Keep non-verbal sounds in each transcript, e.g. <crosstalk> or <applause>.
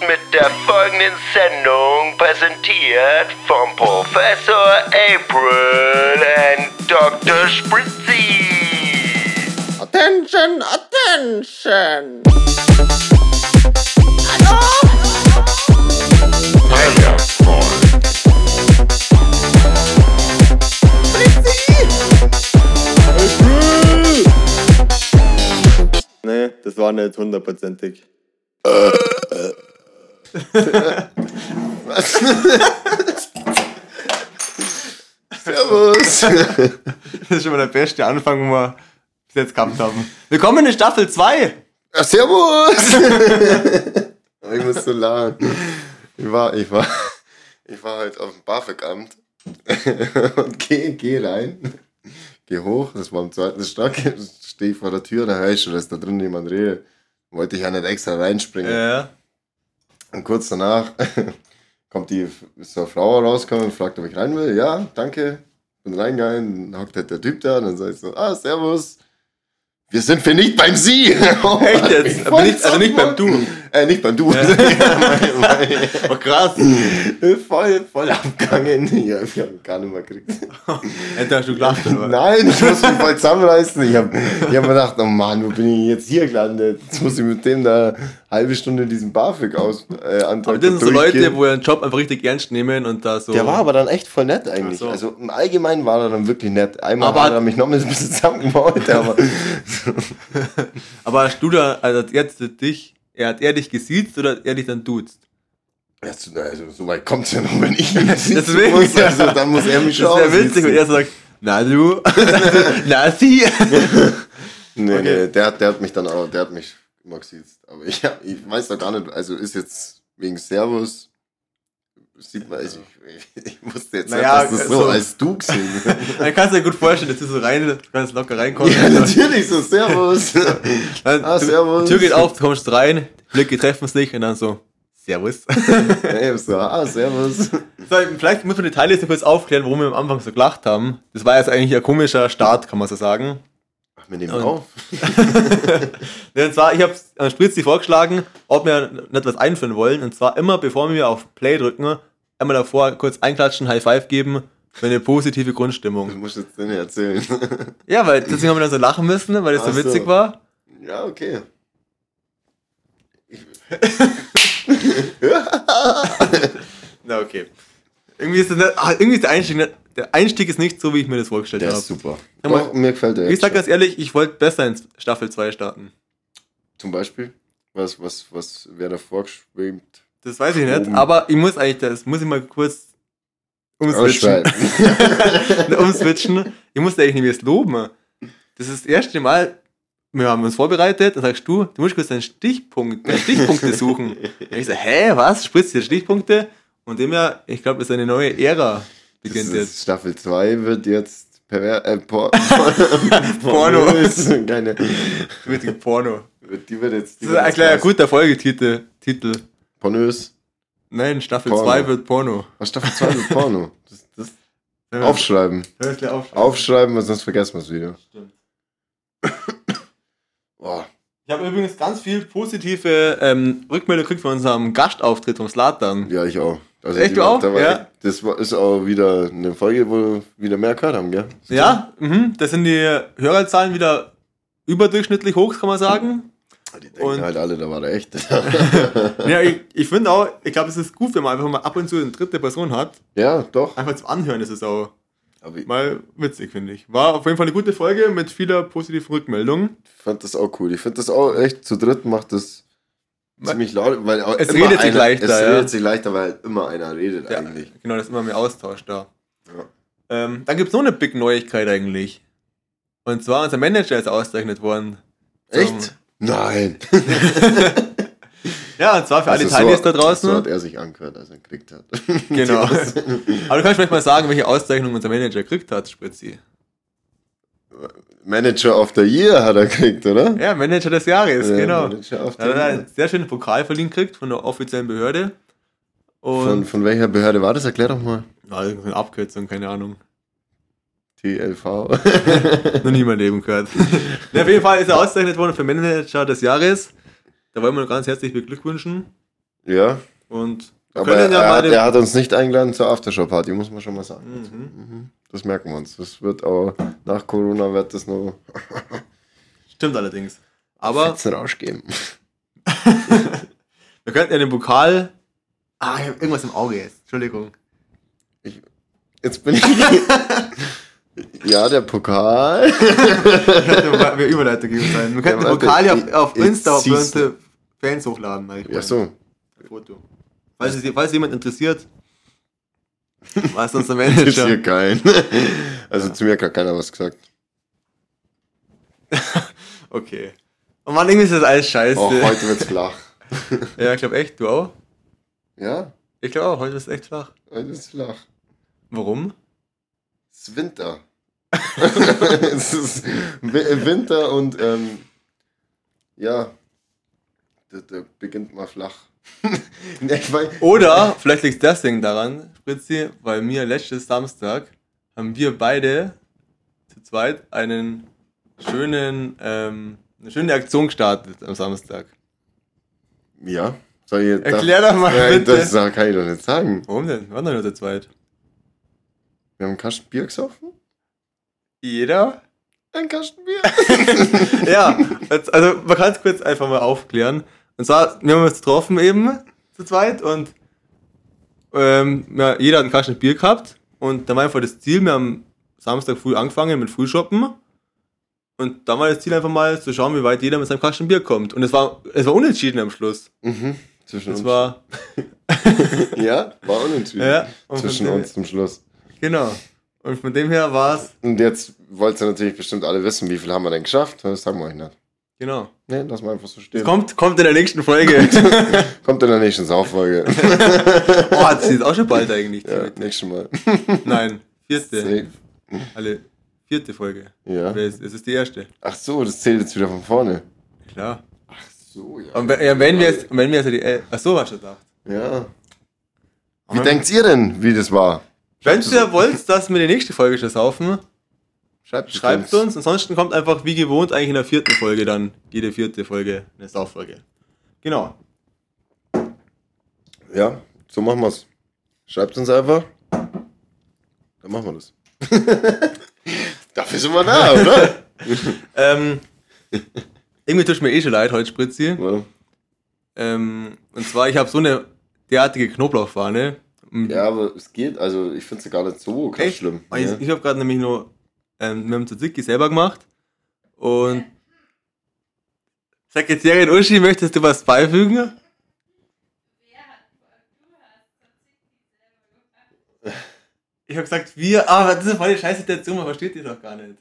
mit der folgenden Sendung präsentiert vom Professor April und Dr. Spritzy. Attention, attention! Nee, das war nicht hundertprozentig. Servus. Das ist schon mal der beste Anfang, den wir bis jetzt gehabt haben. Willkommen in Staffel 2. Ja, servus. <laughs> ich muss so lachen. Ich war, ich war, ich war halt auf dem BAföG-Amt <laughs> und geh, geh rein, geh hoch, das war im zweiten Stock, stehe vor der Tür, da höre ich schon, dass da drin jemand redet. Wollte ich ja nicht extra reinspringen. Ja. Und kurz danach <laughs> kommt die so eine Frau rausgekommen und fragt, ob ich rein will. Ja, danke. Bin reingegangen, dann hockt halt der Typ da, dann sag ich so, ah, servus. Wir sind für nicht beim Sie. <laughs> Echt jetzt? Aber nicht, also nicht beim Du. Äh, nicht beim Du. <laughs> Oh, krass. voll, voll abgegangen. Ja, ich hab gar nicht mehr gekriegt. <laughs> Hätte du gelacht, oder? Nein, ich muss mich voll zusammenreißen. Ich habe ich hab mir gedacht, oh Mann, wo bin ich jetzt hier gelandet? Jetzt muss ich mit dem da eine halbe Stunde diesen BAföG aus, äh, Antrag Aber das sind so. Leute, wo ihren Job einfach richtig ernst nehmen und da so. Der war aber dann echt voll nett eigentlich. So. Also im Allgemeinen war er dann wirklich nett. Einmal Aber hat er mich noch ein bisschen zusammengemault, aber <laughs> Aber hast du da, also jetzt dich, er hat er dich gesiezt oder hat er dich dann duzt? also, also, so weit kommt es ja noch, wenn ich ihn <laughs> Deswegen, muss. Also dann muss er mich schon Das wäre witzig, wenn er sagt, na du, <laughs> na sie. <laughs> Nee, Okay. nee, der, hat- der hat mich dann auch, der hat mich immer gesiezt. Aber ich, ich weiß doch gar nicht, also ist jetzt wegen Servus, sieht man, also ich, ich wusste jetzt Naja, dass das so also- als du gesehen. Dann kannst du dir gut vorstellen, dass du so rein, du kannst locker reinkommen. Ja, natürlich, so Servus. Ah, servus. Tür geht auf, du kommst rein, Blicke treffen sich und dann so, Servus. <laughs> Ja, so, ah, Servus. So, vielleicht muss man die Teile kurz aufklären, warum wir am Anfang so gelacht haben. Das war jetzt eigentlich ein komischer Start, kann man so sagen. Ach, wir nehmen Und- auf. <laughs> Ja, Und zwar, ich habe an Spritzi vorgeschlagen, ob wir nicht was einführen wollen. Und zwar immer, bevor wir auf Play drücken, einmal davor kurz einklatschen, High Five geben, für eine positive Du Grundstimmung. musst jetzt nicht erzählen. Ja, weil deswegen haben wir dann so lachen müssen, weil das Ach so. witzig war. Ja, okay. <laughs> Na, okay. Irgendwie ist, das nicht, ah, irgendwie ist der Einstieg nicht, der Einstieg ist nicht so, wie ich mir das vorgestellt Der habe. ist super. Ja, aber- Doch, mir gefällt der Ich jetzt sag schon. ganz ehrlich, ich wollte besser in Staffel 2 starten. Zum Beispiel? Was, was, was wäre da vorgeschwebt? Das weiß ich nicht, Oben. aber ich muss eigentlich, das muss ich mal kurz umswitchen. Ausschreiben. <laughs> umswitchen. Ich muss eigentlich nicht mehr loben. Das ist das erste Mal, wir haben uns vorbereitet, dann sagst du, du musst kurz deinen Stichpunkt, deine Stichpunkte suchen. <laughs> Ich so, hä, was? Spritzt dir Stichpunkte? Und dem ja, ich glaube, das ist eine neue Ära Das beginnt jetzt. Staffel 2 wird jetzt perver äh, por <laughs> Porno. Keine, Richtig Porno. die wird jetzt. Die Das ist ein kleiner guter Folgetitel. Titel. Pornös. Nein, Staffel Porno. 2 wird Porno. Was Staffel 2 wird Porno. <laughs> Das, das Ja, aufschreiben. aufschreiben. Aufschreiben, weil sonst vergessen wir es wieder. Stimmt. Boah. Ich habe übrigens ganz viel positive ähm, Rückmeldung gekriegt von unserem Gastauftritt vom Slatan. Ja, ich auch. Also Echt, du auch? Da Ja. das ist auch wieder eine Folge, wo wir wieder mehr gehört haben, gell? Ja, mhm, da sind die Hörerzahlen wieder überdurchschnittlich hoch, kann man sagen. Die denken Und- halt alle, da war der echt. <laughs> <laughs> Ja, ich, ich finde auch, ich glaube, es ist gut, wenn man einfach mal ab und zu eine dritte Person hat. ja, doch. Einfach zum Anhören ist es auch mal witzig, finde ich. War auf jeden Fall eine gute Folge mit vieler positiven Rückmeldung. fand das auch cool. Ich finde das auch echt, zu dritt macht das ziemlich laut, weil Es redet sich einer, leichter, Es ja. redet sich leichter, weil halt immer einer redet Ja, eigentlich. genau, das ist immer mehr Austausch da. Ja. Ähm, dann gibt es noch eine Big Neuigkeit eigentlich. Und zwar unser Manager ist ausgezeichnet worden. Echt? Nein. <laughs> <laughs> Ja, und zwar für alle Also Teilnehmer so, da draußen. So hat er sich angehört, als er ihn gekriegt hat. <laughs> Genau. <laughs> Aber du kannst vielleicht mal sagen, welche Auszeichnung unser Manager gekriegt hat, Spritzi. Manager of the Year hat er gekriegt, oder? Ja, Manager des Jahres, Ja, genau. Manager of the hat er Year. einen sehr schönen Pokal verliehen gekriegt von der offiziellen Behörde. Von, Und von welcher Behörde war das? Erklär doch mal. Irgendeine Abkürzung, keine Ahnung. TLV. <laughs> Noch nie in meinem Leben gehört. ja, auf jeden Fall ist er ausgezeichnet worden für Manager des Jahres. Da wollen wir ganz herzlich beglückwünschen. Ja. Und wir Aber ja er. Er hat uns nicht eingeladen zur Aftershow-Party, muss man schon mal sagen. Mhm. Mhm. Das merken wir uns. Das wird auch nach Corona wird das noch. <laughs> Stimmt allerdings. Aber. Fetzen Rausch geben. <laughs> wir könnten ja den Pokal. Ah, ich habe irgendwas im Auge jetzt. Entschuldigung. Ich, jetzt bin ich. <laughs> ja, der Pokal. mir Überleitung geben sein. Wir könnten ja, den Pokal ja auf, auf Insta auf unsere Fans hochladen. Ja, so. Foto. Falls, es, falls jemand interessiert, <laughs> was unser Manager. Interessiert keinen. <laughs> Also zu mir hat keiner was gesagt. <laughs> okay. Und man, irgendwie ist das alles scheiße. Auch heute wird's flach. ja, ich glaube echt, du auch? Ja? Ich glaube auch, heute ist es echt flach. Heute ist es flach. Warum? Es ist Winter. es ist Winter und ähm, ja, da, da beginnt mal flach. <laughs> Oder vielleicht liegt das Ding daran, Fritzi, weil mir letztes Samstag haben wir beide zu zweit einen schönen, ähm, eine schöne Aktion gestartet am Samstag. Ja. Soll ich, Erklär doch mal ja, bitte. Das kann ich doch nicht sagen. Warum denn? Wir waren doch nur zu zweit. Wir haben einen Kasten Bier gesoffen. Jeder? Ein Kasten Bier. <laughs> ja, also man kann es kurz einfach mal aufklären. Und zwar, wir haben uns getroffen eben zu zweit und ähm, ja, jeder hat einen Kasten Bier gehabt und da war einfach das Ziel, wir haben Samstag früh angefangen mit Frühshoppen und da war das Ziel einfach mal zu schauen, wie weit jeder mit seinem Kasten Bier kommt. Und es war, es war unentschieden am Schluss. Mhm. Zwischen es uns. war. <laughs> ja, war unentschieden. Ja, zwischen uns zum Schluss. Genau. Und von dem her war es. Und jetzt wollt ihr natürlich bestimmt alle wissen, wie viel haben wir denn geschafft? Das sagen wir euch nicht. Genau. Nee, lass mal einfach so stehen. Kommt, kommt in der nächsten Folge. <laughs> kommt in der nächsten Sauffolge. <laughs> oh, das ist auch schon bald eigentlich. Ja, nächstes Mal. <laughs> Nein, vierte. Safe. Alle vierte Folge. Ja. Es ist die erste. Ach so, das zählt jetzt wieder von vorne. Klar. Ach so, ja. Und ja, wenn wir jetzt, wenn wir jetzt die, äh, ach so, was schon gedacht. Ja. Wie denkt ihr denn, wie das war? Wenn ihr wollt, dass wir die nächste Folge schon saufen, Schreibt, Schreibt uns. Ansonsten kommt einfach wie gewohnt eigentlich in der vierten Folge dann, jede vierte Folge, eine Sauffolge. Genau. Ja, so machen wir's. Schreibt uns einfach. Dann machen wir das. <laughs> Dafür sind wir da, oder? <laughs> ähm, irgendwie tut mir eh schon leid heute, Spritzi. Ja. Ähm, und zwar, ich habe so eine derartige Knoblauchfahne. Ja, aber es geht, also ich finde es gar nicht so krass schlimm. Ich, ja. ich habe gerade nämlich nur ähm, wir haben Tzatziki selber gemacht. Und Sekretärin Uschi, möchtest du was beifügen? Ich habe gesagt, wir, aber das ist voll die scheiße Situation, man versteht die doch gar nicht.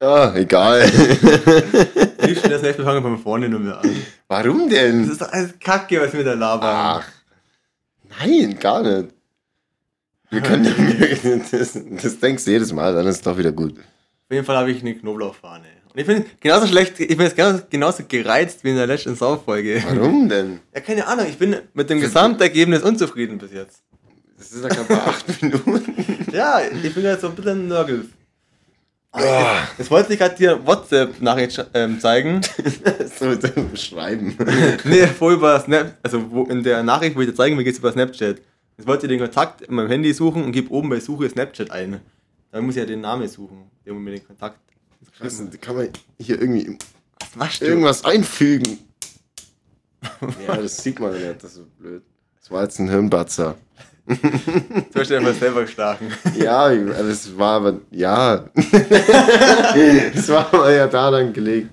Ja, egal. <laughs> Wie schnell das nächste fangen wir von vorne nur mehr an. Warum denn? Das ist doch alles Kacke, was wir da labern. Ach. Nein, gar nicht. Wir können, <laughs> das, das denkst du jedes Mal, dann ist es doch wieder gut. Auf jeden Fall habe ich eine Knoblauchfahne. Und ich bin genauso schlecht, ich bin jetzt genauso, genauso gereizt wie in der letzten Sauffolge. Warum denn? Ja, keine Ahnung, ich bin mit dem Gesamtergebnis unzufrieden bis jetzt. Das ist ja gerade bei acht <laughs> Minuten. ja, ich bin jetzt so ein bisschen nörgel. Oh. Jetzt wollte ich gerade dir WhatsApp-Nachricht ähm, zeigen. <laughs> so schreiben. nee, vor über Snap, also wo, in der Nachricht, wo ich dir zeigen will, geht es über Snapchat. Jetzt wollte ich den Kontakt in meinem Handy suchen und gebe oben bei Suche Snapchat ein. Dann muss ich ja den Namen suchen, der mir den Kontakt. Was, kann man hier irgendwie Was irgendwas einfügen? <laughs> ja, das sieht man nicht, das ist so blöd. Das war jetzt ein Hirnbatzer. Du hast dir einfach selber geschlagen. Ja, das war aber, ja. <laughs> das war aber ja da dann gelegt.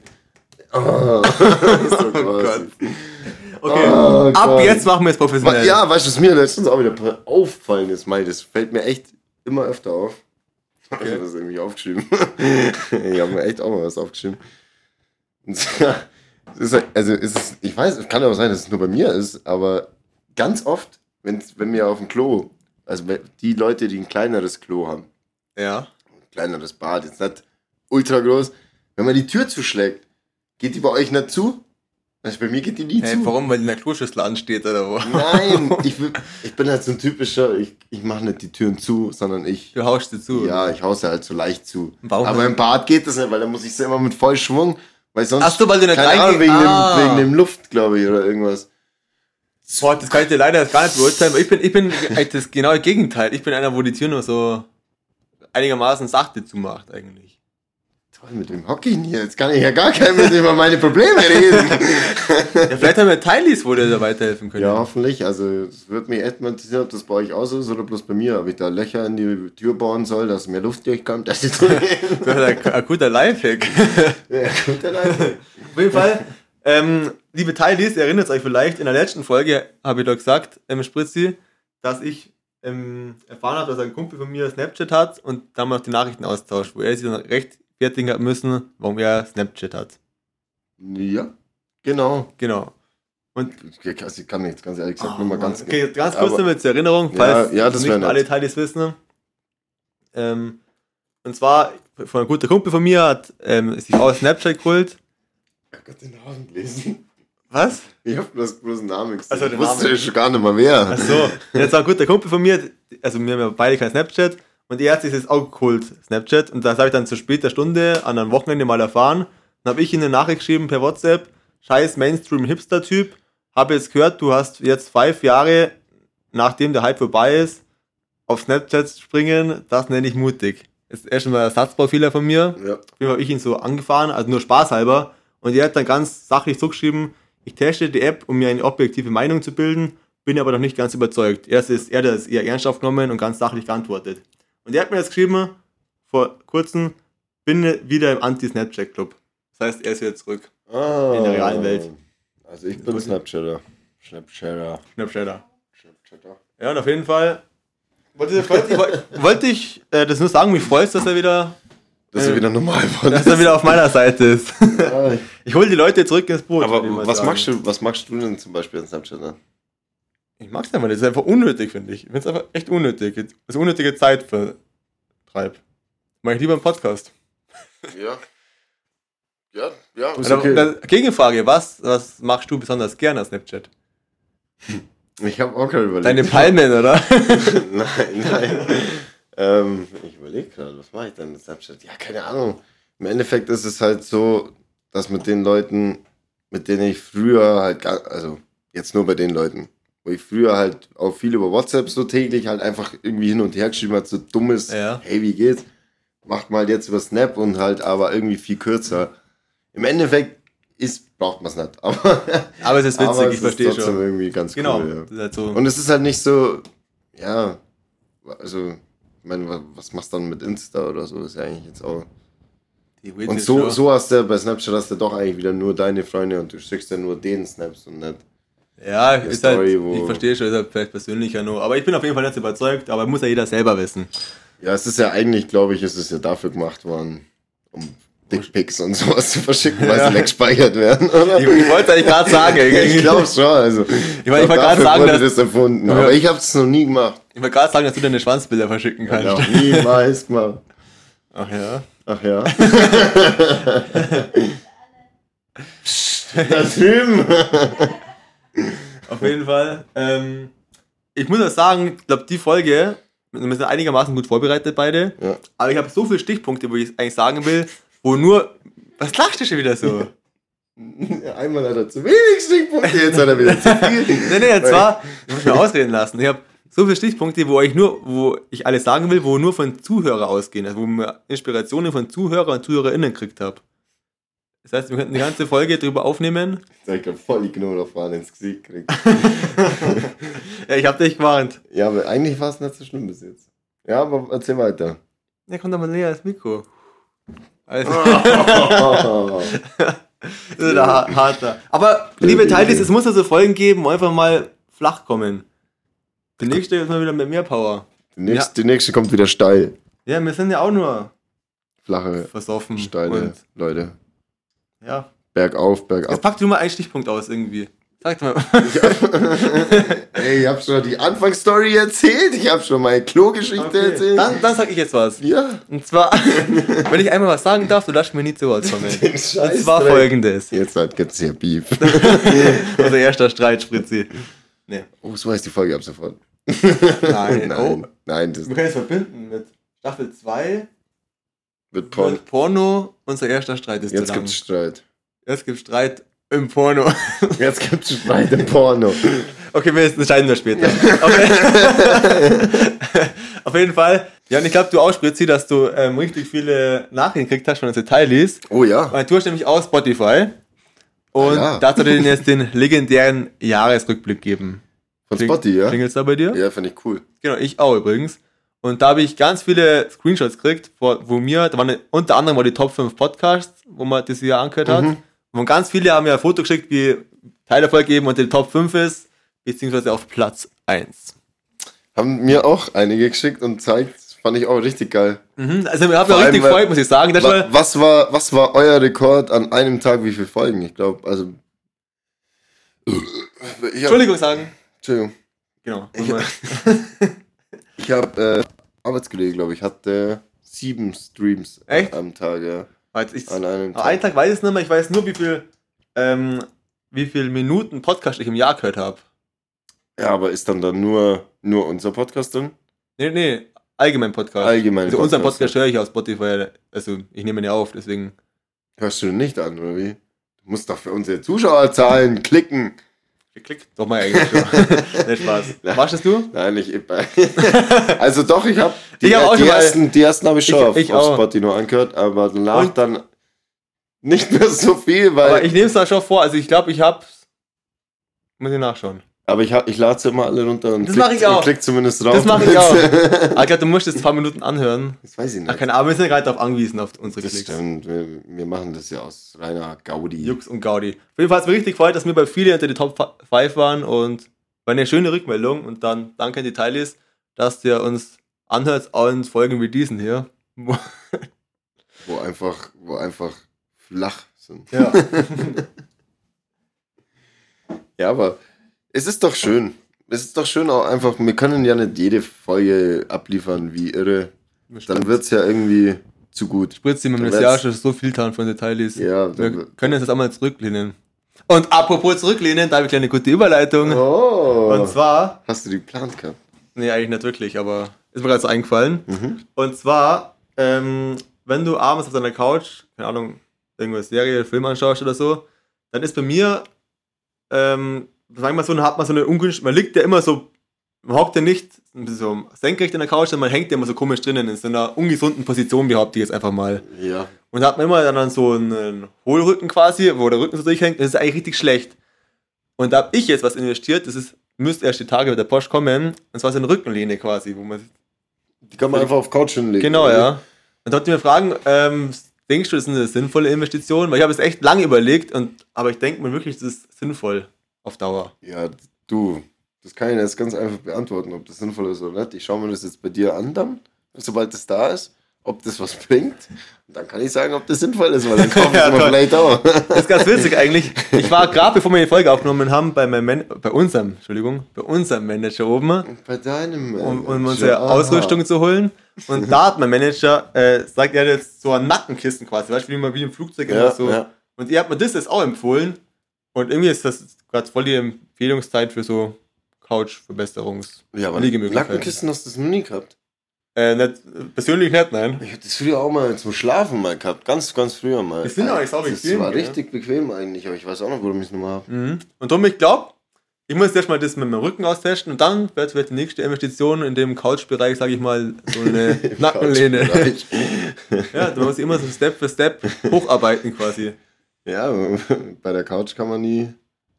Oh, <laughs> so oh Gott. Okay, oh, ab jetzt machen wir es professionell. Ja, weißt du, was mir letztens auch wieder auffallen ist, Mai, das fällt mir echt immer öfter auf. <laughs> Okay. Ich habe das irgendwie aufgeschrieben. <laughs> ich habe mir echt auch mal was aufgeschrieben. ist, also ist ich weiß, es kann aber sein, dass es nur bei mir ist, aber ganz oft, wenn, wenn wir auf dem Klo, also die Leute, die ein kleineres Klo haben, ja. ein kleineres Bad, jetzt nicht ultra groß, wenn man die Tür zuschlägt, geht die bei euch nicht zu? Also bei mir geht die nie hey, zu. Warum? Weil die in der Kloschüssel ansteht oder wo? Nein, <laughs> ich, ich bin halt so ein typischer, ich, ich mache nicht die Türen zu, sondern ich. Du haust sie zu. Ja, ich hause halt so leicht zu. Warum Aber im Bad geht das nicht, weil da muss ich sie immer mit Vollschwung, weil sonst. Ach so, weil du nicht keine Ahnung, wegen, ah. dem, wegen dem Luft, glaube ich, oder irgendwas. Boah, das kann ich dir leider gar nicht beurteilen, weil ich bin, ich bin das genaue Gegenteil. Ich bin einer, wo die Tür nur so einigermaßen sachte zumacht, eigentlich. Toll, mit dem Hockey hier. Jetzt kann ich ja gar kein mit über meine Probleme reden. Ja, vielleicht haben wir Teilis, wo dir da weiterhelfen können. ja, hoffentlich. Also, es würde mich echt mal interessieren, ob das bei euch auch so ist oder bloß bei mir. Ob ich da Löcher in die Tür bauen soll, dass mehr Luft durchkommt. Das ist ein, guter Lifehack. ja, gut, dann also. Auf jeden Fall, ähm, liebe Teilis, ihr erinnert euch vielleicht, in der letzten Folge habe ich doch gesagt, ähm, Spritzi, dass ich ähm, erfahren habe, dass ein Kumpel von mir Snapchat hat und haben wir noch die Nachrichten austauscht, wo er sich dann rechtfertigen hat müssen, warum er Snapchat hat. Ja, genau. Genau. Und Ich kann nicht, ganz ehrlich gesagt, Ah, nur mal ganz. okay, ganz kurz nur zur Erinnerung, Ja, falls ja, das nicht alle Teilis wissen. Ähm, und zwar, von einem guten Kumpel von mir hat ähm, sich auch Snapchat geholt. Ich hab grad den Namen gelesen. Was? Ich hab bloß bloß einen Namen gesehen. Also, ich wusste Namen. schon gar nicht mal wer. Ach so, jetzt war ein guter Kumpel von mir, also wir haben ja beide kein Snapchat und er hat sich jetzt auch geholt, Snapchat, und das habe ich dann zu später Stunde an einem Wochenende mal erfahren. Dann habe ich ihm eine Nachricht geschrieben per WhatsApp, scheiß Mainstream-Hipster-Typ, habe jetzt gehört, du hast jetzt fünf Jahre, nachdem der Hype vorbei ist, auf Snapchat springen, das nenne ich mutig. Das ist erst mal ein Satzbaufehler von mir. Ja. Auf habe ich ihn so angefahren, also nur spaßhalber. Und er hat dann ganz sachlich so geschrieben, ich teste die App, um mir eine objektive Meinung zu bilden, bin aber noch nicht ganz überzeugt. Erst ist er das eher ernsthaft genommen und ganz sachlich geantwortet. Und er hat mir jetzt geschrieben, vor kurzem, bin wieder im Anti-Snapchat-Club. Das heißt, er ist wieder zurück. Ah. In der realen Welt. Also ich bin Snapchatter. Snapchatter. Snapchatter. Snapchatter. Ja, und auf jeden Fall wollte, wollte, <laughs> wollte, ich äh, das nur sagen, mich freut dass er wieder, Dass er Äh, wieder normal <laughs> geworden dass er wieder auf meiner Seite ist. Ja, Ich hole die Leute zurück ins Boot. ich Aber was sagen. magst du, was magst du denn zum Beispiel in Snapchat? Ne? Ich mag's nicht mal, das ist einfach unnötig, finde ich. Ich finde es einfach echt unnötig. Das ist unnötige Zeit vertreib. Mach ich lieber einen Podcast. <laughs> Ja. Ja, ja, Also, okay. Gegenfrage, was, was machst du besonders gerne auf Snapchat? <laughs> Ich habe auch gerade überlegt. Deine Palmen, oder? <laughs> nein, nein. ähm, ich überlege gerade, was mache ich denn mit Snapchat? Ja, keine Ahnung. Im Endeffekt ist es halt so, dass mit den Leuten, mit denen ich früher halt, gar, also jetzt nur bei den Leuten, wo ich früher halt auch viel über WhatsApp so täglich halt einfach irgendwie hin und her geschrieben hat, so dummes, Ja. hey, wie geht's? Macht mal jetzt über Snap und halt aber irgendwie viel kürzer. Im Endeffekt ist, braucht man es nicht. <laughs> Aber, Aber es ist witzig, es ich verstehe schon. irgendwie ganz Genau. cool. Ja. Halt so. Und es ist halt nicht so, ja, also, ich meine, wa- was machst du dann mit Insta oder so? Ist ja eigentlich jetzt auch. Und so, so hast du bei Snapchat hast du doch eigentlich wieder nur deine Freunde und du schickst ja nur den Snaps und nicht. Ja, ist Story, halt, ich verstehe schon, ist halt vielleicht persönlicher nur. Aber ich bin auf jeden Fall nicht überzeugt, aber muss ja jeder selber wissen. Ja, es ist ja eigentlich, glaube ich, ist es ja dafür gemacht worden, um Dickpics und sowas zu verschicken, weil Ja. sie weggespeichert werden, oder? Ich, <laughs> ich wollte eigentlich gerade sagen. Ich glaube schon, also. Ich wollte glaub, gerade dafür sagen, dass- das erfunden. Aber ich habe es noch nie gemacht. Ich wollte gerade sagen, dass du deine Schwanzbilder verschicken Ich kannst. habe noch niemals gemacht. Ach ja. Ach ja. <laughs> da drüben. <laughs> Auf jeden Fall. Ähm, ich muss auch sagen, ich glaube, die Folge, wir sind einigermaßen gut vorbereitet beide, Ja. aber ich habe so viele Stichpunkte, wo ich eigentlich sagen will, wo nur. Was lachst du schon wieder so? <laughs> Einmal hat er zu wenig Stichpunkte, jetzt hat er wieder zu viel. <laughs> nee, nee, jetzt war. Ich muss mir ausreden lassen. Ich habe so viele Stichpunkte, wo ich nur, wo ich alles sagen will, wo nur von Zuhörer ausgehen, also wo mir Inspirationen von Zuhörer und ZuhörerInnen gekriegt habe. Das heißt, wir könnten die ganze Folge drüber aufnehmen. Jetzt hab ich grad voll die Knoblauchfahne ins Gesicht gekriegt. <laughs> Ja, ich habe dich gewarnt. Ja, aber eigentlich war es nicht so schlimm bis jetzt. Ja, aber erzähl weiter. Ja, komm doch mal näher ans Mikro. Also, <laughs> Oh. Das ist der ha- harter. Aber, liebe Teilis, es muss also Folgen geben, wo einfach mal flach kommen. Die nächste ist mal wieder mit mehr Power. Die nächste, die nächste kommt wieder steil. Ja, wir sind ja auch nur Flache, versoffen. steile Leute. Ja. Bergauf, Jetzt bergab. pack du mal einen Stichpunkt aus irgendwie. Sag mal. <laughs> Ey, ich hab schon die Anfangsstory erzählt. Ich hab schon meine Klo-Geschichte Okay. erzählt. Dann, dann sag ich jetzt was. ja. Und zwar, <laughs> wenn ich einmal was sagen darf, du darfst mir nie zu Wort kommen. <laughs> Und zwar Dreck. folgendes. Jetzt halt gibt's hier Beef. Unser erster Streit, Spritzi. Nee. Oh, so heißt die Folge ab sofort. Nein. Nein, Oh. nein, das Wir können es verbinden mit Staffel 2, wird Porn. mit Porno, unser erster Streit ist Jetzt zu lang. gibt's Streit. Jetzt gibt Streit Im Porno. <laughs> Jetzt gibt es Streit im Porno. Okay, wir entscheiden das später. Auf, jeden Fall. <laughs> Ja, und ich glaube, du auch, Spritzi, dass du ähm, richtig viele Nachrichten gekriegt hast von unseren Teilis. Oh ja. Weil du hast nämlich auch Spotify. Und Ah, ja. da hat er dir jetzt den legendären Jahresrückblick geben. Von Spotty, ja? Klingelt's da bei dir? Ja, finde ich cool. Genau, ich auch übrigens. Und da habe ich ganz viele Screenshots gekriegt, wo, wo mir, da waren unter anderem mal die Top 5 Podcasts, wo man das Jahr angehört hat. Und ganz viele haben mir ein Foto geschickt, wie Teilerfolg eben unter die Top 5 ist, beziehungsweise auf Platz 1. Haben mir auch einige geschickt und zeigt, fand ich auch richtig geil. Mhm, also ich habe Vor mich richtig gefreut, muss ich sagen. Das Wa was, war, was war euer Rekord an einem Tag, wie viele Folgen? Ich glaube, also. Ich hab, Entschuldigung sagen. Entschuldigung. Genau. <laughs> Ich- habe äh, Arbeitskollege, glaube ich, hatte sieben Streams Echt? am Tag, ja. Ich, An einem Aber einen Tag. Tag weiß ich es nicht mehr, ich weiß nur, wie viel, ähm, wie viel Minuten Podcast ich im Jahr gehört habe. Ja, aber ist dann dann nur, nur unser Podcast drin? Nee, nee, allgemein Podcast. Allgemein. also unseren Podcast höre ich aus Spotify, also ich nehme ihn ja auf, deswegen. Hörst du nicht an, oder wie? Du musst doch für unsere Zuschauerzahlen klicken. Geklickt? Doch mal eigentlich schon. <laughs> Nicht Spaß. Machst du? Nein, immer. <laughs> also doch, ich habe die, Ich hab die, mal- ersten, die ersten habe ich schon Ich- auf, ich auf. Spotify nur angehört, aber danach Und- dann nicht mehr so viel, weil. Aber ich nehme es da schon vor, also ich glaube, ich hab's. Muss ich nachschauen. Aber ich, ich lade sie immer alle runter und Das mach ich und auch. klick zumindest drauf. Das mache ich auch. Aber ich glaube, du musst es ein paar Minuten anhören. Das weiß ich Ach, nicht. keine Ahnung, wir sind ja gerade darauf angewiesen, auf unsere Das Klicks. stimmt. Wir, wir machen das ja aus reiner Gaudi. Jux und Gaudi. Auf jeden Fall hat es mir richtig gefreut, dass wir bei vielen unter die Top 5 waren und war eine schöne Rückmeldung und dann danke an die Teilis, dass ihr uns anhört und Folgen wie diesen hier. <laughs> Wo einfach, wo einfach flach sind. Ja. <laughs> Ja, aber es ist doch schön. Es ist doch schön auch einfach, wir können ja nicht jede Folge abliefern wie irre. Dann wird es ja irgendwie zu gut. Spritzt ihm im schon so viel getan von den Teilis. Ja, Wir können uns das auch mal zurücklehnen. Und apropos zurücklehnen, da habe ich eine gute Überleitung. Oh. Und zwar, Hast du die geplant gehabt? nee, eigentlich nicht wirklich, aber ist mir gerade so eingefallen. Mhm. Und zwar, ähm, wenn du abends auf deiner Couch, keine Ahnung, irgendwas Serie, Film anschaust oder so, dann ist bei mir, ähm, sagen wir so, dann hat man so eine ungünstige, man liegt ja immer so, man hockt ja nicht so senkrecht in der Couch, sondern man hängt ja immer so komisch drinnen, in so einer ungesunden Position, behaupte ich jetzt einfach mal. Ja. Und da hat man immer dann so einen Hohlrücken quasi, wo der Rücken so durchhängt, das ist eigentlich richtig schlecht. Und da habe ich jetzt was investiert, das ist, müsste erst die Tage mit der Porsche kommen, und zwar so eine Rückenlehne quasi, wo man Die kann man einfach auf Couch hinlegen. Genau, oder? ja. Und ich mir fragen, ähm, denkst du, das ist eine sinnvolle Investition? Weil ich habe es echt lange überlegt, und, aber ich denke mir wirklich, das ist sinnvoll auf Dauer. Ja, du, das kann ich jetzt ganz einfach beantworten, ob das sinnvoll ist oder nicht. Ich schaue mir das jetzt bei dir an dann, sobald es da ist, ob das was bringt. Und dann kann ich sagen, ob das sinnvoll ist, weil dann kaufen <laughs> Ja, sie mir toll. vielleicht auch. Das ist ganz witzig <laughs> eigentlich. Ich war gerade, bevor wir die Folge aufgenommen haben, bei, meinem bei unserem, Entschuldigung, bei unserem Manager oben, bei deinem. äh, um, um Manager. unsere Aha. Ausrüstung zu holen. Und da hat mein Manager, äh, sagt er jetzt so ein Nackenkissen quasi, weißt du, wie wie im Flugzeug immer Ja, so. ja. Und ihr habt mir das jetzt auch empfohlen. Und irgendwie ist das gerade voll die Empfehlungszeit für so Couch-Verbesserungs- Ja, aber. Nackenkissen hast du das noch nie gehabt. Äh, nicht, persönlich nicht, nein. Ich habe das früher auch mal zum Schlafen mal gehabt. Ganz, ganz früher mal. Die sind auch nicht sau Das bequem, war gell? richtig bequem eigentlich, aber ich weiß auch noch, warum ich es nochmal habe. Mhm. Und darum, ich glaube, ich muss erst mal das mit meinem Rücken austesten und dann wird vielleicht die nächste Investition in dem Couch-Bereich, sage ich mal, so eine <laughs> Nackenlehne. ja, da muss ich immer so Step für Step hocharbeiten quasi. Ja, <laughs> bei der Couch kann man nie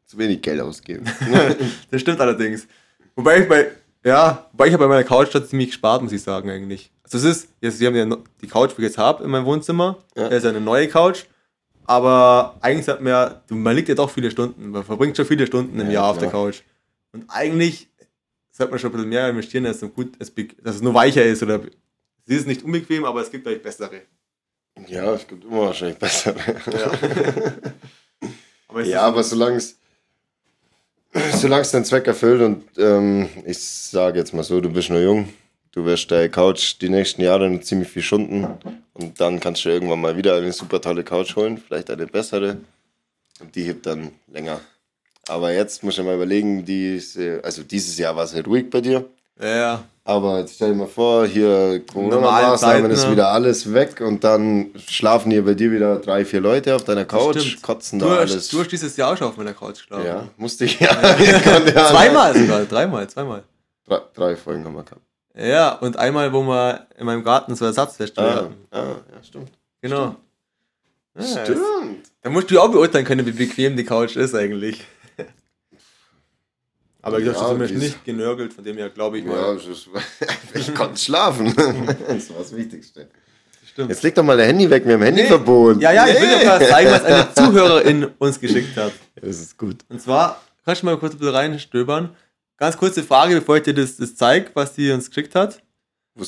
zu wenig Geld ausgeben. <laughs> Das stimmt allerdings. Wobei ich bei, ja, wobei ich bei meiner Couch da ziemlich gespart, muss ich sagen, eigentlich. Also es ist, jetzt, wir haben ja die Couch, die ich jetzt habe in meinem Wohnzimmer, Ja. das ist eine neue Couch, aber eigentlich sagt man ja, man liegt ja doch viele Stunden, man verbringt schon viele Stunden im Ja, Jahr auf der klar. Couch. Und eigentlich sollte man schon ein bisschen mehr investieren, dass es, gut, dass es nur weicher ist oder sie ist nicht unbequem, aber es gibt vielleicht bessere. Ja, es gibt immer wahrscheinlich bessere. <laughs> Aber es Ja, aber solange es solange es deinen Zweck erfüllt und ähm, ich sage jetzt mal so, du bist nur jung, du wirst deine Couch die nächsten Jahre noch ziemlich viel Stunden und dann kannst du irgendwann mal wieder eine super tolle Couch holen, vielleicht eine bessere und die hebt dann länger. Aber jetzt muss ich mal überlegen, diese, also dieses Jahr war es halt ruhig bei dir. Ja, Aber jetzt stell dir mal vor, hier Corona-Maßnahmen ist ne? wieder alles weg und dann schlafen hier bei dir wieder drei, vier Leute auf deiner Couch, stimmt. kotzen du, da alles. du hast dieses Jahr auch schon auf meiner Couch geschlafen. ja, musste ich <laughs> ja. ja <laughs> Zweimal sogar, dreimal, zweimal. Drei, drei Folgen haben wir gehabt. Ja, und einmal, wo wir in meinem Garten so Ersatzfestival Ah, hatten. ah, ja, stimmt. Genau. Ja, Stimmt. Da musst du auch beurteilen können, wie bequem die Couch ist eigentlich. Aber ich Ja, habe zumindest nicht genörgelt, von dem her glaube ich Ja, mal. es ist, <laughs> ich konnte schlafen. <laughs> das war das Wichtigste. Stimmt. Jetzt leg doch mal dein Handy weg, wir haben Handyverbot. Ja, ja, ich will dir mal zeigen, was eine <laughs> Zuhörerin uns geschickt hat. Das ist gut. Und zwar, kannst du mal kurz ein bisschen reinstöbern? Ganz kurze Frage, bevor ich dir das, das zeige, was die uns geschickt hat.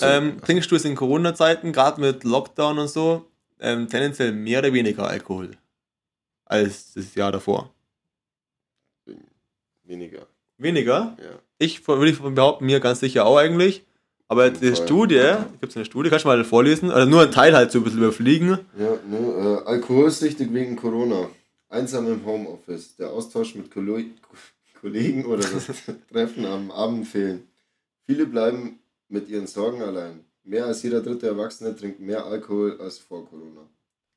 Ähm, trinkst du es in Corona-Zeiten, gerade mit Lockdown und so, ähm, tendenziell mehr oder weniger Alkohol als das Jahr davor? weniger? Weniger? Ja. Ich würde ich behaupten, mir ganz sicher auch eigentlich. Aber die. Studie, gibt es eine Studie, kannst du mal vorlesen? Oder nur ein Teil halt so ein bisschen überfliegen. Ja, ne, äh, alkoholsüchtig wegen Corona. Einsam im Homeoffice. Der Austausch mit Kollo <laughs> Kollegen oder das <laughs> Treffen am Abend fehlen. Viele bleiben mit ihren Sorgen allein. Mehr als jeder dritte Erwachsene trinkt mehr Alkohol als vor Corona.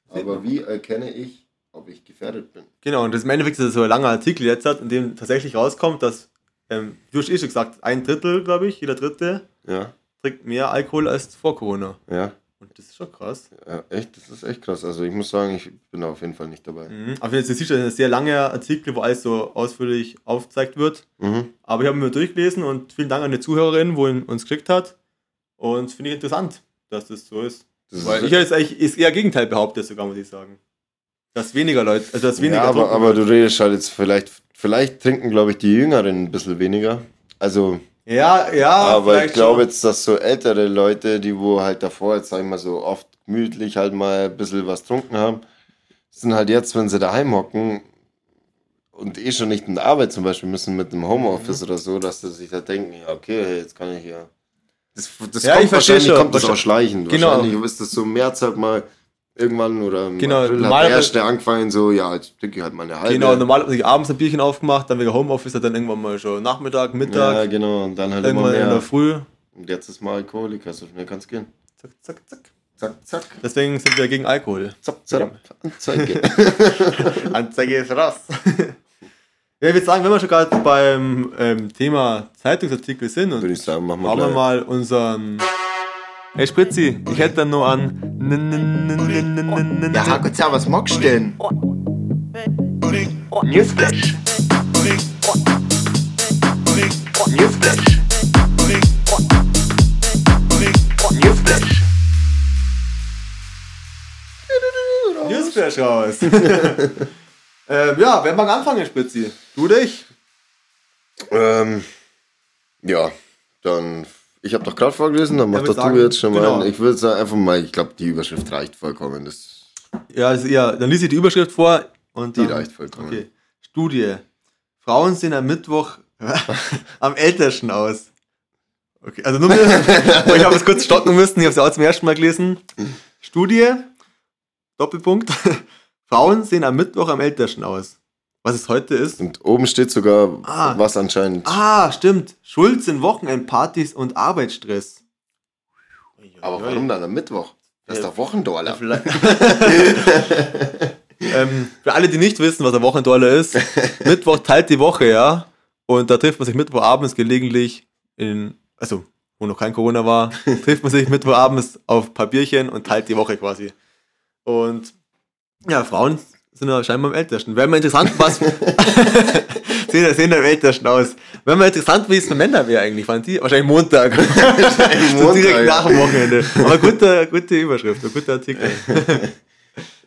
Aber wie erkenne ich, ob ich gefährdet bin? Genau, und das im Endeffekt ist so ein langer Artikel jetzt, hat, in dem tatsächlich rauskommt, dass, ähm, du hast eh schon gesagt, ein Drittel, glaube ich, jeder Dritte Ja, trinkt mehr Alkohol als vor Corona. ja, Und das ist schon krass. ja, echt, das ist echt krass. Also ich muss sagen, ich bin da auf jeden Fall nicht dabei. Mhm. Aber jetzt siehst du, ein sehr langer Artikel, wo alles so ausführlich aufgezeigt wird. Mhm. Aber ich habe mir durchgelesen und vielen Dank an die Zuhörerin, wo ihn uns geschickt hat. Und finde ich interessant, dass das so ist. Das Weil ist, ich hätte jetzt eigentlich ist eher Gegenteil behauptet, sogar muss ich sagen. Dass weniger Leute, also dass weniger ja, aber, aber du redest halt jetzt vielleicht, vielleicht trinken, glaube ich, die Jüngeren ein bisschen weniger. Also, Ja, ja, aber ich glaube jetzt, dass so ältere Leute, die wo halt davor, jetzt sag ich mal so oft gemütlich halt mal ein bisschen was getrunken haben, sind halt jetzt, wenn sie daheim hocken und eh schon nicht in der Arbeit zum Beispiel müssen mit dem Homeoffice Mhm. oder so, dass sie sich da denken, ja, okay, hey, jetzt kann ich ja. Das, das Ja, kommt ich verstehe wahrscheinlich schon. kommt das auch schleichend. Genau. Wahrscheinlich ist das so März halt mal irgendwann oder im Genau, April hat der erste angefangen, so, ja, jetzt trinke ich halt mal eine halbe. Genau, normal habe ich abends ein Bierchen aufgemacht, dann wieder Homeoffice, dann irgendwann mal schon Nachmittag, Ja, Mittag, genau, und dann halt immer irgendwann in der mehr. Früh. Und jetzt ist mal Alkoholiker, so schnell kann's gehen. Zack, zack, zack. Zack, zack, Deswegen sind wir gegen Alkohol. zack, zack, Anzeige. <laughs> Anzeige ist raus. <laughs> ja, ich würde sagen, wenn wir schon gerade beim ähm, Thema Zeitungsartikel sind und Würde ich sagen, machen wir Machen wir mal unseren. Hey Spritzi, ich hätte dann nur an. Ja, Hakuza, was magst du denn? Newsflash. Newsflash. Newsflash. Newsflash raus. <laughs> ähm, ja, wer mag anfangen, Spritzi? Du oder ich? Ähm, ja, dann. Ich habe doch gerade vorgelesen, dann mach doch du jetzt schon mal. genau. Ich würde sagen, einfach mal, ich glaube, die Überschrift reicht vollkommen. Das, Ja, also, ja, dann lies ich die Überschrift vor und die dann, reicht vollkommen. Okay. Studie. Frauen sehen am Mittwoch <laughs> am ältesten aus. Okay, also nur <laughs> ich habe es kurz stocken müssen, ich habe es auch zum ersten Mal gelesen. Studie, Doppelpunkt. <laughs> Frauen sehen am Mittwoch am ältesten aus. Was es heute ist? Und oben steht sogar, Ah. was anscheinend. Ah, stimmt. Schuld sind Wochenendpartys und Arbeitsstress. Aber warum dann am Mittwoch? Das ist doch Wochendollar. Vielleicht- <laughs> ähm, für alle, die nicht wissen, was ein Wochendollar ist, <laughs> Mittwoch teilt die Woche, ja. Und da trifft man sich Mittwochabends gelegentlich in, also wo noch kein Corona war, <laughs> trifft man sich Mittwochabends auf Papierchen und teilt die Woche quasi. Und ja, Frauen sind ja scheinbar am ältesten. Wäre mal interessant, was <laughs> sehen, sehen am ältesten aus. Wäre mal interessant, wie es für Männer wäre eigentlich, fand die? Wahrscheinlich Montag. <laughs> so direkt nach dem Wochenende. Aber gute, gute Überschrift, ein guter Artikel. <laughs>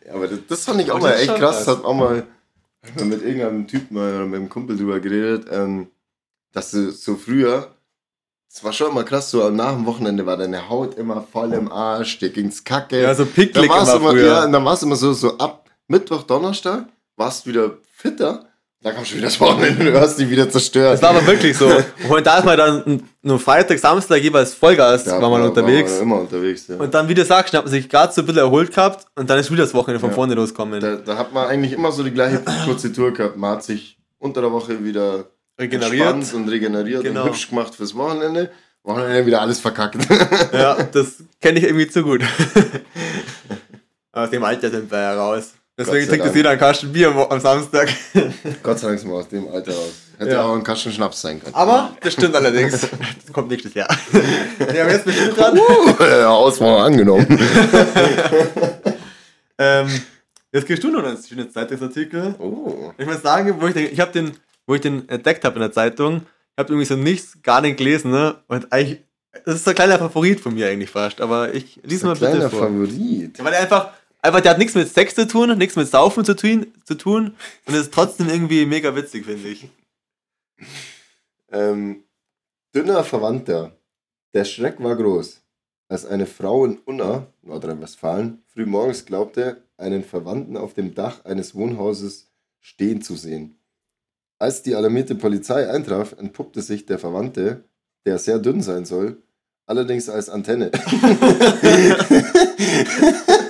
Ja, aber das, das fand ich auch mal das echt krass. krass. Hat auch mal mit irgendeinem Typen oder mit einem Kumpel drüber geredet, ähm, dass du so früher, es war schon immer krass, so nach dem Wochenende war deine Haut immer voll im Arsch, dir ging's kacke. Ja, so picklig immer immer, früher. ja, und dann war es immer so, so ab Mittwoch, Donnerstag, warst du wieder fitter, dann kam schon wieder das Wochenende und du hast dich wieder zerstört. Das war aber wirklich so. Und da ist man dann nur Freitag, Samstag jeweils Vollgas, Da war man unterwegs. War man immer unterwegs, ja. Und dann, wie du sagst, hat man sich gerade so ein bisschen erholt gehabt und dann ist wieder das Wochenende von vorne losgekommen. Da, da hat man eigentlich immer so die gleiche Prozedur gehabt. Man hat sich unter der Woche wieder Regeneriert. und regeneriert Genau. und hübsch gemacht fürs Wochenende. Wochenende wieder alles verkackt. Ja, <laughs> das kenne ich irgendwie zu gut. <laughs> Aus dem Alter sind wir ja raus. Deswegen trinkt es jeder einen Kasten Bier am- am Samstag. <laughs> Gott sei Dank sind wir aus dem Alter raus. Hätte Ja. auch ein Kasten Schnaps sein können. Aber das stimmt allerdings. Das <laughs> kommt nächstes Jahr. <laughs> Ja, aber jetzt du dran. ja, Auswahl angenommen. Ähm, jetzt gehst du noch einen schönen Zeitungsartikel. Oh. Ich muss sagen, wo ich den, ich habe den, wo ich den entdeckt habe in der Zeitung, ich habe irgendwie so nichts, gar nicht gelesen, ne? Und eigentlich, das ist so ein kleiner Favorit von mir eigentlich fast, aber ich lies mal bitte Kleiner vor. Favorit. Ja, Weil er einfach, einfach, der hat nichts mit Sex zu tun, nichts mit Saufen zu tun, zu tun und es ist trotzdem irgendwie mega witzig, finde ich. Ähm, dünner Verwandter. Der Schreck war groß, als eine Frau in Unna, Nordrhein-Westfalen, frühmorgens glaubte, einen Verwandten auf dem Dach eines Wohnhauses stehen zu sehen. Als die alarmierte Polizei eintraf, entpuppte sich der Verwandte, der sehr dünn sein soll, allerdings als Antenne. <laughs> <laughs>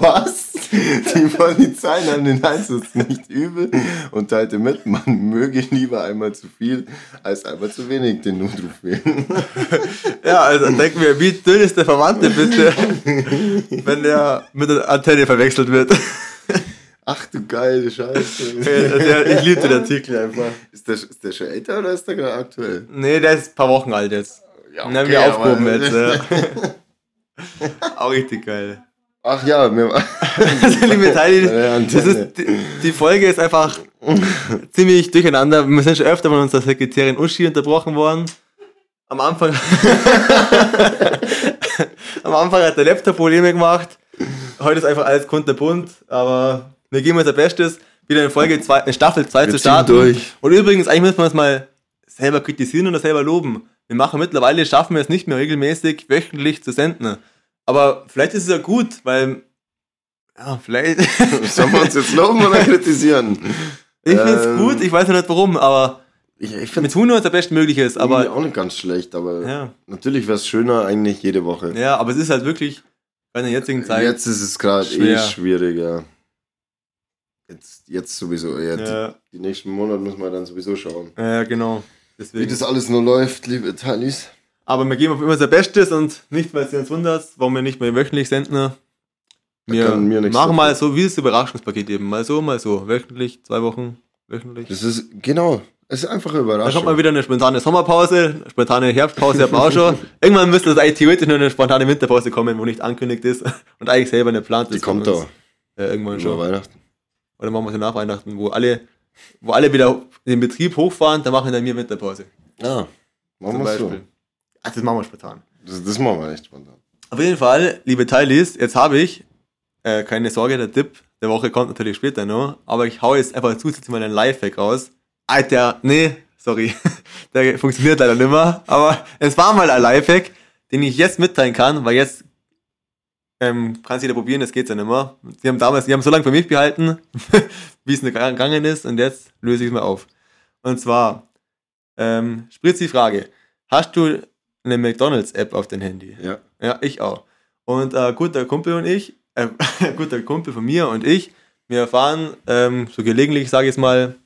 Was? Die Polizei nahm den Einsatz nicht übel und teilte mit, man möge lieber einmal zu viel als einmal zu wenig den Notruf wählen. Ja, also denken wir, wie dünn ist der Verwandte bitte, wenn der mit der Antenne verwechselt wird. Ach du geile Scheiße. Der- ich liebe den Artikel einfach. Ist der, ist der schon älter oder ist der gerade aktuell? Nee, der ist ein paar Wochen alt jetzt. Ja, Den haben wir aufgehoben jetzt. Ja. Auch richtig geil. Ach ja, mir war. <laughs> Also, liebe Teile, das ist, die, die Folge ist einfach ziemlich durcheinander. Wir sind schon öfter von unserer Sekretärin Uschi unterbrochen worden. Am Anfang, <laughs> am Anfang hat der Laptop Probleme gemacht. Heute ist einfach alles kunterbunt, aber wir geben unser Bestes, wieder in Folge 2, in Staffel 2 Wir zu starten. durch. Und übrigens, eigentlich müssen wir uns mal selber kritisieren oder selber loben. Wir machen mittlerweile, schaffen wir es nicht mehr regelmäßig wöchentlich zu senden. Aber vielleicht ist es ja gut, weil, ja, vielleicht. <laughs> Sollen wir uns jetzt loben oder kritisieren? <laughs> Ich finde es Ähm, gut, ich weiß noch nicht warum, aber Ich, ich finde es tun nur unser Bestmögliches, aber auch nicht ganz schlecht, aber ja, natürlich wäre es schöner eigentlich jede Woche. ja, aber es ist halt wirklich bei der jetzigen Zeit. Jetzt ist es gerade eh schwieriger. Jetzt, jetzt sowieso. Jetzt, ja, Die nächsten Monate müssen wir dann sowieso schauen. ja, genau. Wie Deswegen. das alles nur läuft, liebe Talis. Aber wir geben auf immer unser Bestes und nicht, weil sie uns wundert, warum wir nicht mehr wöchentlich senden. Wir nichts machen mal dafür. so wie das Überraschungspaket eben. Mal so, mal so. Wöchentlich, zwei Wochen, wöchentlich. Das ist, genau, es ist einfach eine Dann Überraschung. kommt mal wieder eine spontane Sommerpause, eine spontane Herbstpause haben wir auch schon. <laughs> Irgendwann müsste das eigentlich theoretisch nur eine spontane Winterpause kommen, wo nicht angekündigt ist <laughs> und eigentlich selber eine plant ist. Die kommt da uns. Ja, irgendwann über schon. Weihnachten. Oder machen wir sie nach Weihnachten, wo alle, wo alle wieder in den Betrieb hochfahren, dann machen wir dann mir Winterpause. Ja, machen Zum wir so. Ach, das machen wir spontan. Das, das machen wir echt spontan. Auf jeden Fall, liebe Teilis, jetzt habe ich, äh, keine Sorge, der Tipp der Woche kommt natürlich später noch, aber ich hau jetzt einfach zusätzlich mal einen Lifehack raus. Alter, nee, sorry, <laughs> der funktioniert leider nicht mehr, aber es war mal ein Lifehack, den ich jetzt mitteilen kann, weil jetzt ähm, kann es jeder probieren, das geht's ja nicht mehr. Sie haben damals, die haben so lange für mich behalten, <laughs> wie es nicht gegangen ist und jetzt löse ich es mal auf. Und zwar, ähm, spritzt die Frage, hast du eine McDonalds-App auf dein Handy? Ja. Ja, ich auch. Und äh, guter Kumpel und ich, äh, <laughs> guter Kumpel von mir und ich, wir fahren ähm, so gelegentlich, sage ich jetzt mal,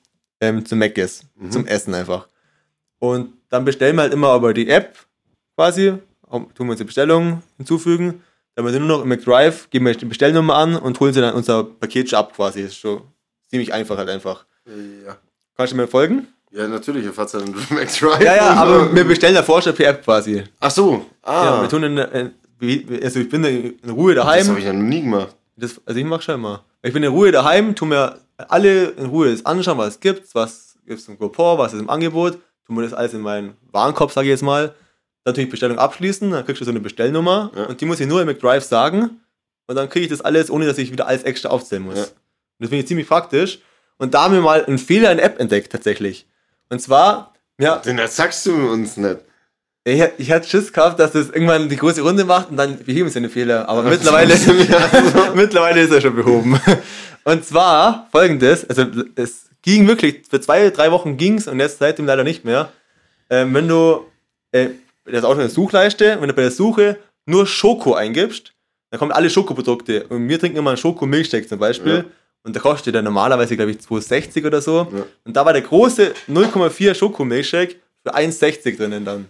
ähm, zum Mc's, Mhm. zum Essen einfach. Und dann bestellen wir halt immer über die App quasi, tun wir unsere Bestellung hinzufügen, dann haben wir nur noch im McDrive, geben wir die Bestellnummer an und holen sie dann unser Paket schon ab quasi. Das ist schon ziemlich einfach halt einfach. Ja. Kannst du mir folgen? Ja, natürlich, ihr fahrt dann <laughs> Max Drive. Ja, ja, aber wir bestellen davor schon per App quasi. Ach so. Ah. Ja, wir tun in, also ich bin in Ruhe daheim. das habe ich ja noch nie gemacht. Das, also ich mach schon immer. Ich bin in Ruhe daheim, tu mir alle in Ruhe das anschauen, was es gibt, was gibt es im Coupon, was ist im Angebot, tu mir das alles in meinen Warenkorb, sage ich jetzt mal. Dann natürlich Bestellung abschließen, dann kriegst du so eine Bestellnummer Ja. und die muss ich nur im McDrive sagen und dann kriege ich das alles, ohne dass ich wieder alles extra aufzählen muss. Ja. Und das finde ich ziemlich praktisch. Und da haben wir mal einen Fehler in der App entdeckt, tatsächlich. Und zwar, ja, Den das sagst du uns nicht. ich, ich hatte Schiss gehabt, dass das irgendwann die große Runde macht und dann beheben sie den Fehler. Aber mittlerweile, <laughs> mittlerweile ist er schon behoben. Und zwar folgendes, also es ging wirklich, für zwei, drei Wochen ging's und jetzt seitdem leider nicht mehr. Ähm, wenn du, äh, das ist auch schon eine Suchleiste, wenn du bei der Suche nur Schoko eingibst, dann kommen alle Schokoprodukte. Und wir trinken immer einen Schoko-Milchshake zum Beispiel. Ja. Und der kostet dann normalerweise, glaube ich, 2,60 oder so. Ja. Und da war der große 0,4 Schokomilchshake für 1,60 drinnen dann.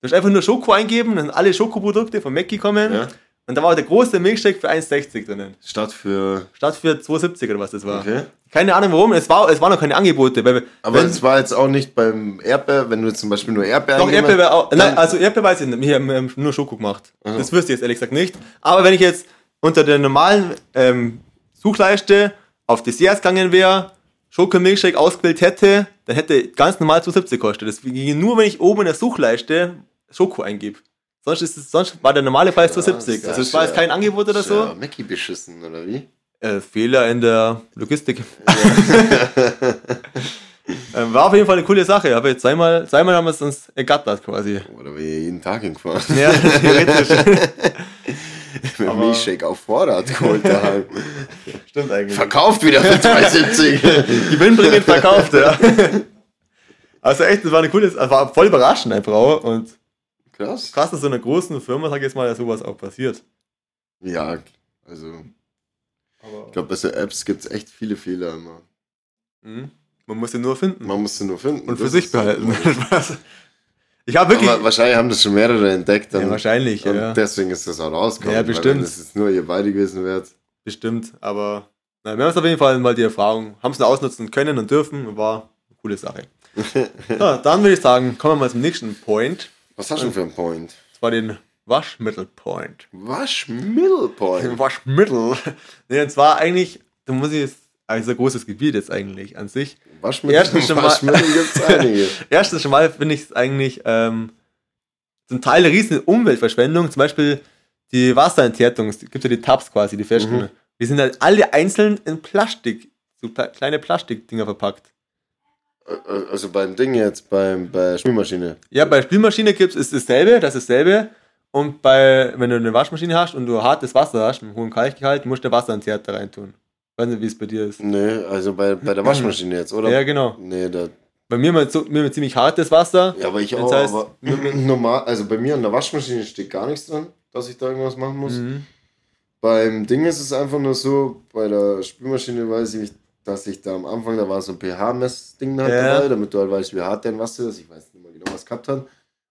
Du hast einfach nur Schoko eingeben, dann sind alle Schokoprodukte von Mackie kommen. Ja. Und da war der große Milkshake für 1,60 drinnen. Statt für. Statt für 2,70 oder was das war. Okay. Keine Ahnung warum, es war, es waren noch keine Angebote. Weil, Aber es war jetzt auch nicht beim Erdbeer, wenn du jetzt zum Beispiel nur Erdbeer doch, Erdbeer auch. dann- Nein, also Erdbeer weiß ich nicht. Wir haben nur Schoko gemacht. Aha. Das wüsste ich jetzt ehrlich gesagt nicht. Aber wenn ich jetzt unter der normalen ähm, Suchleiste auf Desserts gegangen wäre, Schokomilkshake ausgewählt hätte, dann hätte ganz normal 2,70 gekostet. Das ginge nur, wenn ich oben in der Suchleiste Schoko eingebe. Sonst, ist es, sonst war der normale Preis 2,70. Also es war jetzt kein Angebot oder so. Ja, Mackie beschissen, oder wie? Äh, Fehler in der Logistik. <laughs> ähm, war auf jeden Fall eine coole Sache. Aber jetzt zweimal, zweimal haben wir es uns ergattert quasi. Oder wir jeden Tag hingefahren. Ja, theoretisch. <laughs> Mit dem Milchshake auf Vorrat geholt daheim. <laughs> Stimmt eigentlich. Verkauft wieder für 3,70. Gewinnbringend <laughs> verkauft, ja. Also echt, das war eine coole, also war voll überraschend einfach auch. Und Krass. krass, dass so einer großen Firma, sag ich jetzt mal, dass sowas auch passiert. Ja, also Aber ich glaube, bei so Apps gibt es echt viele Fehler immer. mhm. man muss sie nur finden Man muss sie nur finden. und für Das sich ist- behalten. <laughs> Ich habe wirklich. Aber wahrscheinlich haben das schon mehrere entdeckt. ja, Dann, wahrscheinlich, und ja. deswegen ist das auch rausgekommen. Ja, bestimmt. Wenn das jetzt nur ihr beide gewesen wäre. Bestimmt, aber na, wir haben es auf jeden Fall mal die Erfahrung, haben es ausnutzen können und dürfen, war eine coole Sache. <laughs> ja, dann würde ich sagen, kommen wir mal zum nächsten Point. Was hast du für einen Point? Das war den Waschmittel-Point. Waschmittelpoint. <laughs> Waschmittel. nee, und zwar eigentlich, da muss ich jetzt, also großes Gebiet jetzt eigentlich an sich. Waschmittel, Erstens schon mal- gibt es <laughs> einige. Erstens schon mal finde ich es eigentlich ähm, zum Teil eine riesen Umweltverschwendung. Zum Beispiel die Wasserenthärtung, es gibt ja die Tabs quasi, die festen. Mhm. Die sind halt alle einzeln in Plastik, so kleine Plastikdinger verpackt. Also beim Ding jetzt, beim, bei der Spülmaschine. Ja, bei Spülmaschine gibt's ist dasselbe, das ist dasselbe. Und bei, wenn du eine Waschmaschine hast und du hartes Wasser hast, mit hohem Kalkgehalt, musst du Wasserenthärter reintun. Weiß nicht, wie es bei dir ist. Nee, also bei, bei der Waschmaschine jetzt, oder? Ja, genau. Nee, da, Bei mir mal so, mir mal ziemlich hartes Wasser. ja, aber ich auch, heißt, aber <clears throat> normal, also bei mir an der Waschmaschine steht gar nichts dran, dass ich da irgendwas machen muss. Mhm. Beim Ding ist es einfach nur so, bei der Spülmaschine weiß ich, dass ich da am Anfang, da war so ein pH-Mess-Ding halt Ja. dabei, damit du halt weißt, wie hart dein Wasser ist. Ich weiß nicht mehr genau, was gehabt hat.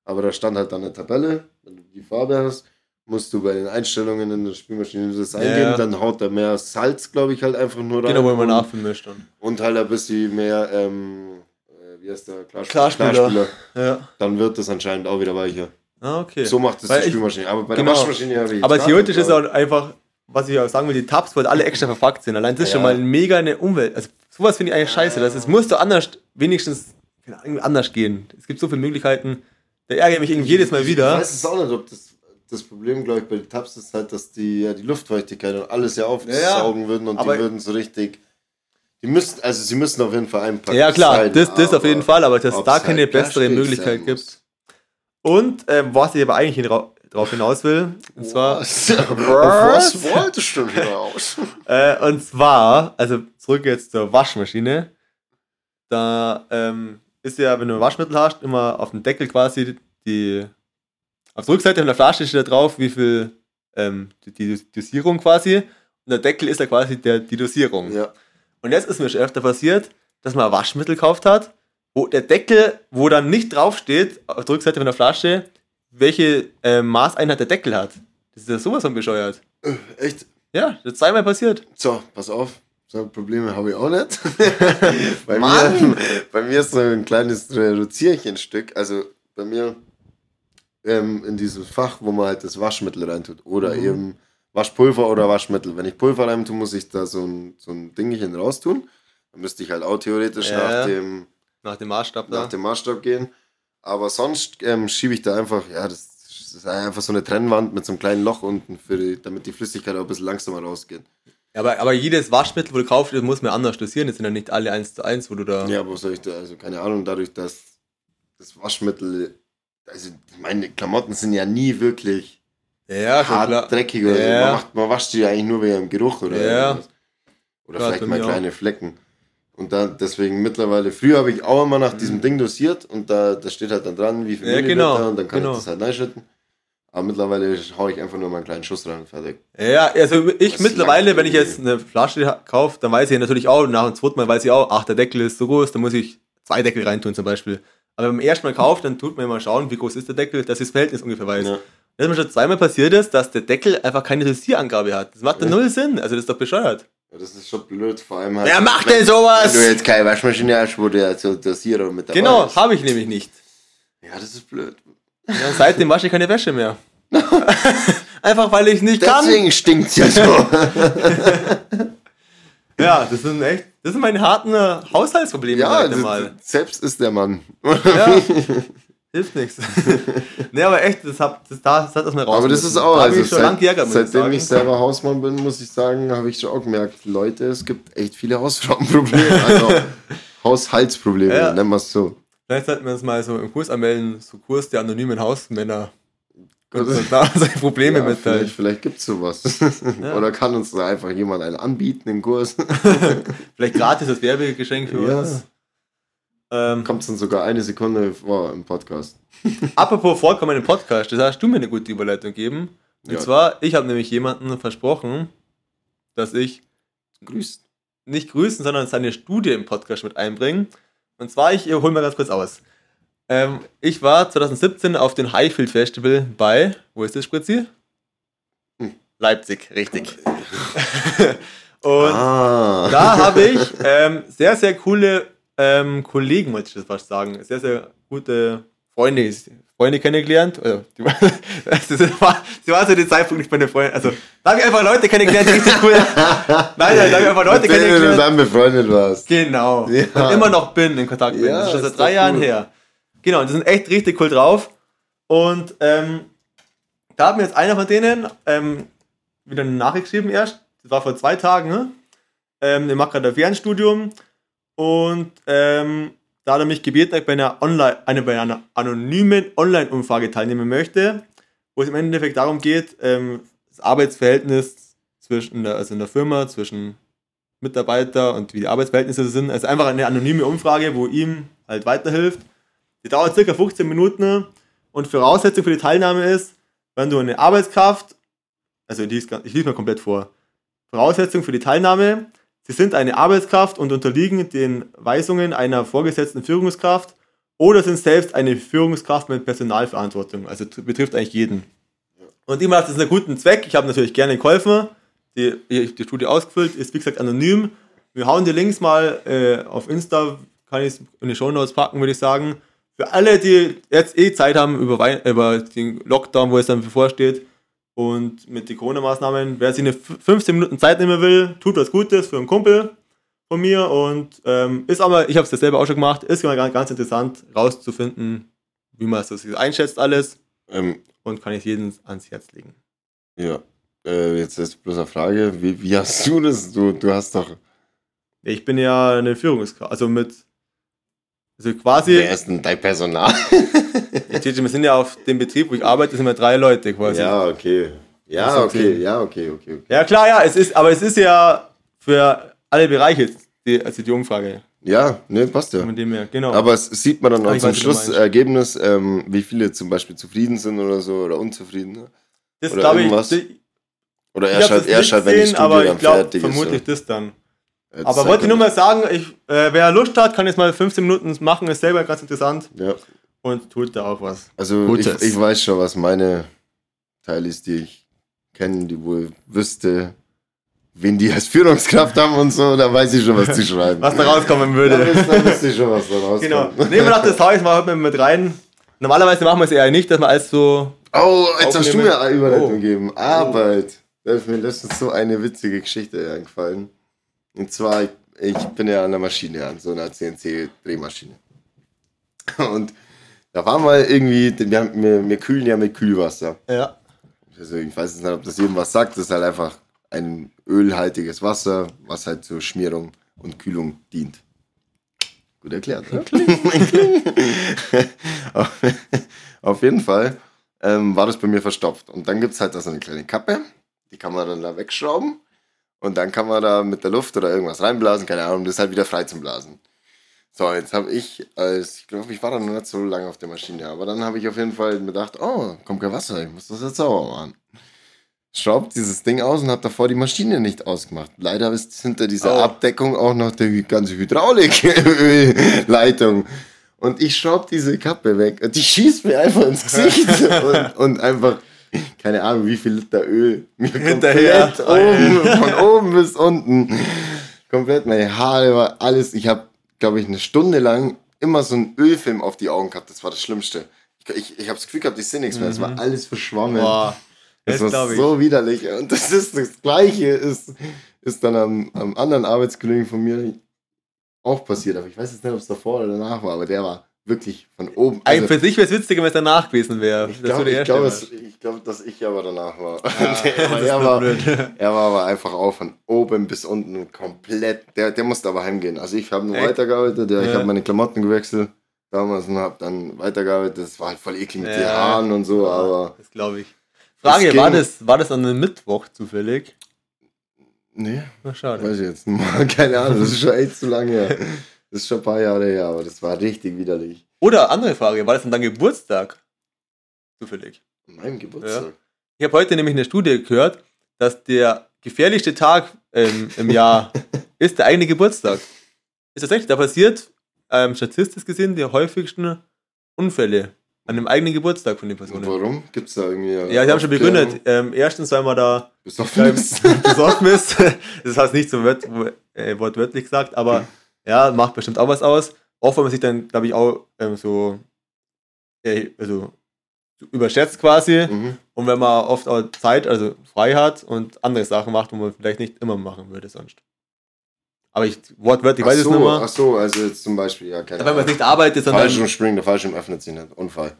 Aber da stand halt dann eine Tabelle, wenn du die Farbe hast, musst du bei den Einstellungen in der Spülmaschine das eingeben, Ja. dann haut er mehr Salz, glaube ich, halt einfach nur rein. Genau, wo man nachfüllen möchte. dann. und halt ein bisschen mehr, ähm, äh, wie heißt der, Klarspül- Klarspüler. Ja. Dann wird das anscheinend auch wieder weicher. Ah, okay. So macht es Weil die ich- Spülmaschine. Aber bei genau. der Waschmaschine habe ich Aber theoretisch ist auch einfach, was ich auch sagen will, die Tabs, wo halt alle extra verpackt sind. Allein das ist schon mal mega eine Umwelt. Also sowas finde ich eigentlich scheiße. Das ist, musst du anders, wenigstens anders gehen. Es gibt so viele Möglichkeiten. Da ärgere ich mich irgendwie jedes Mal Ich wieder. weiß es auch nicht, ob das, das Problem, glaube ich, bei den Tabs ist halt, dass die ja die Luftfeuchtigkeit und alles ja aufsaugen würden und die würden so richtig. Die müssten, also sie müssen auf jeden Fall einpacken. Ja klar, sein, das, das auf aber jeden Fall, aber dass ob's da halt keine bessere Plastik Möglichkeit gibt. Und ähm, was ich aber eigentlich drauf hinaus will, und zwar, <laughs> Was? Was wolltest du denn raus? <laughs> äh, und zwar, also zurück jetzt zur Waschmaschine. Da ähm, ist ja, wenn du Waschmittel hast, immer auf dem Deckel quasi die, auf der Rückseite von der Flasche steht da drauf, wie viel ähm, die, die Dosierung quasi. Und der Deckel ist ja quasi der, die Dosierung. Ja. Und jetzt ist mir schon öfter passiert, dass man Waschmittel gekauft hat, wo der Deckel, wo dann nicht draufsteht, auf der Rückseite von der Flasche, welche äh, Maßeinheit der Deckel hat. Das ist ja sowas von bescheuert. Echt? Ja, das ist zweimal passiert. So, pass auf. So Probleme habe ich auch nicht. <laughs> bei, Mann! mir, bei mir ist so ein kleines Reduzierchenstück. Also bei mir ähm, in dieses Fach, wo man halt das Waschmittel reintut. Oder Mhm. eben Waschpulver oder Waschmittel. Wenn ich Pulver reintue, muss ich da so ein, so ein Dingchen raustun. Dann müsste ich halt auch theoretisch Ja. nach, dem, Nach dem Maßstab da. nach dem Maßstab gehen. Aber sonst ähm, schiebe ich da einfach, ja, das, das ist einfach so eine Trennwand mit so einem kleinen Loch unten, die, damit die Flüssigkeit auch ein bisschen langsamer rausgeht. Aber, aber jedes Waschmittel, wo du kaufst, das muss man anders dosieren. Das sind ja nicht alle eins zu eins, wo du da. Ja, aber was soll ich da, also keine Ahnung, dadurch, dass das Waschmittel, also meine Klamotten sind ja nie wirklich Ja, hart klar. dreckig oder so. Ja. Man, macht, man wascht die ja eigentlich nur wegen dem Geruch oder Ja. irgendwas. Oder Klar, vielleicht mal mir auch. kleine Flecken. Und da deswegen mittlerweile, früher habe ich auch immer nach diesem Ding dosiert und da, da steht halt dann dran, wie viel Mhm. Ja, Milliliter genau, und dann kann genau. ich das halt reinschütten. Aber mittlerweile haue ich einfach nur mal einen kleinen Schuss rein und fertig. Ja, also ich Das mittlerweile, wenn ich jetzt eine Flasche kaufe, dann weiß ich natürlich auch, nach dem zweiten Mal weiß ich auch, ach, der Deckel ist so groß, dann muss ich zwei Deckel reintun zum Beispiel. Aber beim ersten Mal kauft, dann tut man immer schauen, wie groß ist der Deckel, dass das Verhältnis ungefähr weiß. Ja. Dass mir schon zweimal passiert ist, dass der Deckel einfach keine Dosierangabe hat. Das macht ja null Sinn. Also das ist doch bescheuert. Ja, das ist schon blöd, vor allem halt. Wer macht wenn- denn sowas? Wenn du jetzt keine Waschmaschine hast, wo der so Dosierer mit dabei Genau, habe ich nämlich nicht. Ja, das ist blöd. Ja, seitdem wasche ich keine Wäsche mehr. <laughs> einfach weil ich nicht kann. Deswegen stinkt's ja so. <laughs> Ja, das sind echt, das sind meine harten äh, Haushaltsprobleme ja, mal. selbst ist der Mann. Ja, <laughs> hilft nichts. <laughs> nee, aber echt, das, hab, das, das hat das mal raus. Aber das ist auch, da also ich schon seit, geärgert, ich seitdem sagen. ich selber Hausmann bin, muss ich sagen, habe ich schon auch gemerkt, Leute, es gibt echt viele Hausfrauenprobleme. <laughs> Also Haushaltsprobleme, Ja. nennen wir es so. Vielleicht sollten wir uns mal so im Kurs anmelden, so Kurs der anonymen Hausmänner. Und uns <laughs> da solche Probleme Ja, mitteilen. vielleicht, vielleicht gibt es sowas. <laughs> Oder kann uns da einfach jemand einen anbieten, einen Kurs? <laughs> Vielleicht gratis als Werbegeschenk für Ja. uns. Ähm, Kommt dann sogar eine Sekunde vor im Podcast. apropos vorkommenden Podcast, das hast du mir eine gute Überleitung gegeben. Und Ja. zwar, ich habe nämlich jemanden versprochen, dass ich Grüßt. nicht grüßen, sondern seine Studie im Podcast mit einbringen. Und zwar, ich hole mal ganz kurz aus. Ähm, ich war 2017 auf dem Highfield Festival bei, wo ist das, Spritzi? Hm. Leipzig, richtig. <laughs> Und Ah. da habe ich ähm, sehr, sehr coole ähm, Kollegen, wollte ich das fast sagen. Sehr, sehr gute Freunde, Freunde kennengelernt. Also, die, war- <laughs> sie zu dem Zeitpunkt nicht meine Freunde. Also, da habe ich einfach Leute kennengelernt, die richtig cool. <laughs> Nein, nein, da habe ich einfach Leute Mit denen du kennengelernt. dann befreundet warst. Genau. Ja. Und immer noch bin, in Kontakt bin. Ja, das ist schon seit drei Jahren gut. her. Genau, die sind echt richtig cool drauf. Und ähm, da hat mir jetzt einer von denen ähm, wieder eine Nachricht geschrieben erst. Das war vor zwei Tagen. Ne? Ähm, der macht gerade ein Fernstudium. Und ähm, da hat er mich gebeten, dass ich bei einer, Online, eine, bei einer anonymen Online-Umfrage teilnehmen möchte, wo es im Endeffekt darum geht, ähm, das Arbeitsverhältnis zwischen der, also in der Firma, zwischen Mitarbeiter und wie die Arbeitsverhältnisse sind. Also einfach eine anonyme Umfrage, wo ihm halt weiterhilft. Die dauert circa 15 Minuten und Voraussetzung für die Teilnahme ist, wenn du eine Arbeitskraft, also ich lese, mal komplett vor. Voraussetzung für die Teilnahme, sie sind eine Arbeitskraft und unterliegen den Weisungen einer vorgesetzten Führungskraft oder sind selbst eine Führungskraft mit Personalverantwortung. Also betrifft eigentlich jeden. Und mache das einen guten Zweck. Ich habe natürlich gerne geholfen. Die, die Studie ausgefüllt, ist wie gesagt anonym. Wir hauen die Links mal äh, auf Insta, kann ich es in die Shownotes packen, würde ich sagen. Für alle, die jetzt eh Zeit haben über, Wei- über den Lockdown, wo es dann bevorsteht und mit den Corona-Maßnahmen, wer sich eine f- 15 Minuten Zeit nehmen will, tut was Gutes für einen Kumpel von mir und ähm, ist aber, ich habe es ja selber auch schon gemacht, ist immer ganz, ganz interessant rauszufinden, wie man es so einschätzt alles Ähm, und kann ich jedem ans Herz legen. ja. Äh, jetzt ist bloß eine Frage, wie, wie hast du das? Du, du hast doch. Ich bin ja eine Führungskraft, also mit, also quasi, Wer ist denn dein Personal? <laughs> wir sind ja auf dem Betrieb, wo ich arbeite, sind wir drei Leute quasi. ja, okay. Ja, okay, ja, okay, okay, okay. Ja, klar, ja, es ist, aber es ist ja für alle Bereiche, die, also die Umfrage. Ja, ne, passt ja. Dem her, genau. Aber es sieht man dann auch zum. Schlussergebnis, ähm, wie viele zum Beispiel zufrieden sind oder so oder unzufrieden. ne? das oder glaube ich, Oder erst halt, erst halt, wenn die Studie aber dann ich glaube fertig vermutlich ist. das dann. Das Aber wollte ich nur mal sagen, ich, äh, wer Lust hat, kann jetzt mal 15 Minuten machen, ist selber ganz interessant Ja, und tut da auch was. also ich, ich weiß schon, was meine Teile ist, die ich kenne, die wohl wüsste, wen die als Führungskraft haben und so, da weiß ich schon, was zu <laughs> schreiben. Was da rauskommen Da würde. da wüsste ich schon, was da <laughs> rauskommt. genau. Nehmen wir noch das Haus mal heute mit rein. Normalerweise machen wir es eher nicht, dass wir alles so. Oh, jetzt hast du Aufnehmen. mir eine Überleitung Oh. gegeben. Arbeit. Da ist mir letztens so eine witzige Geschichte eingefallen. Und zwar, ich, ich bin ja an der Maschine, an so einer CNC-Drehmaschine. Und da war mal irgendwie, wir, haben, wir, wir kühlen ja mit Kühlwasser. Ja. Also ich weiß nicht, ob das jedem was sagt. Das ist halt einfach ein ölhaltiges Wasser, was halt zur Schmierung und Kühlung dient. Gut erklärt, ne? auf, <laughs> auf jeden Fall ähm, war das bei mir verstopft. Und dann gibt es halt da so eine kleine Kappe, die kann man dann da wegschrauben. Und dann kann man da mit der Luft oder irgendwas reinblasen, keine Ahnung, das ist halt wieder frei zum Blasen. So, jetzt habe ich, als ich glaube, ich war da noch nicht so lange auf der Maschine, aber dann habe ich auf jeden Fall gedacht, oh, kommt kein Wasser, ich muss das jetzt sauber machen. Schraubt dieses Ding aus und habe davor die Maschine nicht ausgemacht. Leider ist hinter dieser Oh. Abdeckung auch noch die ganze Hydraulikleitung. Und ich schraub diese Kappe weg und die schießt mir einfach ins Gesicht <laughs> und, und einfach, <laughs> keine Ahnung, wie viel Liter Öl mir Hinterher. oben, von oben bis unten. Komplett meine Haare war alles. Ich habe, glaube ich, eine Stunde lang immer so einen Ölfilm auf die Augen gehabt. Das war das Schlimmste. Ich, ich, ich habe das Gefühl gehabt, ich sehe nichts mehr. Es war alles verschwommen. Boah, Das das war so widerlich. Und das ist das Gleiche, ist, ist dann am, am anderen Arbeitskollegen von mir auch passiert. Aber ich weiß jetzt nicht, ob es davor oder danach war, aber der war wirklich von oben. Ey, Also, für sich wäre es witziger, wenn es danach gewesen wäre. ich glaube, ich glaub, es- ich glaub, dass ich aber danach war. aber <laughs> er, war er war aber einfach auch von oben bis unten komplett. Der, der musste aber heimgehen. Also ich habe nur Echt? weitergearbeitet. Ja, Ich Ja. habe meine Klamotten gewechselt damals und habe dann weitergearbeitet. Das war halt voll eklig mit Ja. den Haaren und so, aber Das glaube ich. Frage, war das, war das an einem Mittwoch zufällig? nee. Na, schade. Weiß ich jetzt. <laughs> Keine Ahnung, das ist schon echt zu lange her. <laughs> Das ist schon ein paar Jahre her, aber das war richtig widerlich. Oder andere Frage, war das an deinem Geburtstag? Zufällig. An meinem Geburtstag. Ich habe heute nämlich eine Studie gehört, dass der gefährlichste Tag ähm, im Jahr <laughs> ist der eigene Geburtstag. Ist tatsächlich, da passiert ähm, statistisch gesehen die häufigsten Unfälle an dem eigenen Geburtstag von den Und Personen. warum? Gibt es da irgendwie. Ja, die haben schon begründet. Ähm, erstens, weil man da Besoffen ist. <laughs> besorgt ist. Das heißt nicht so wört, äh, wortwörtlich gesagt, aber <laughs> ja, macht bestimmt auch was aus. Auch wenn man sich dann, glaube ich, auch ähm, so, äh, also, so überschätzt quasi. Mhm. Und wenn man oft auch Zeit, also frei hat und andere Sachen macht, wo man vielleicht nicht immer machen würde sonst. Aber ich, wortwörtlich weiß ich es so, nicht mehr. ach so, also jetzt zum Beispiel, ja, keine Wenn man nicht arbeitet, sondern. Fallschirmspringen, der Fallschirm öffnet sich nicht. Unfall.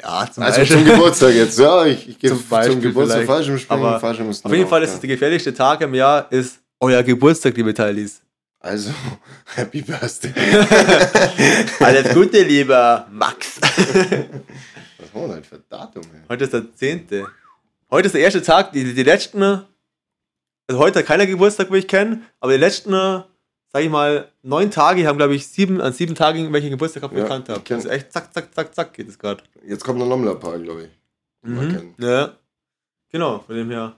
Ja, zum Also Beispiel. zum Geburtstag jetzt, ja, ich, ich gehe <laughs> Zum zum, Geburtstag vielleicht. Fallschirmspringen, Aber Fallschirm ist Auf jeden Fall ist es der gefährlichste Tag im Jahr, ist euer Geburtstag, liebe Teilis. Also, <laughs> Happy Birthday. <laughs> Alles Gute, lieber Max. <laughs> Was haben wir denn für Datum? ey? Heute ist der 10. Heute ist der erste Tag, die, die letzten, also heute hat keiner Geburtstag, wo ich kenne, aber die letzten, sag ich mal, neun Tage haben, glaube ich, sieben, an sieben Tagen, welchen Geburtstag ich Ja, gekannt habe. Also echt zack, zack, zack, zack geht es gerade. Jetzt kommt noch nochmal ein paar, glaube ich. Mhm. Ja. Genau, von dem her.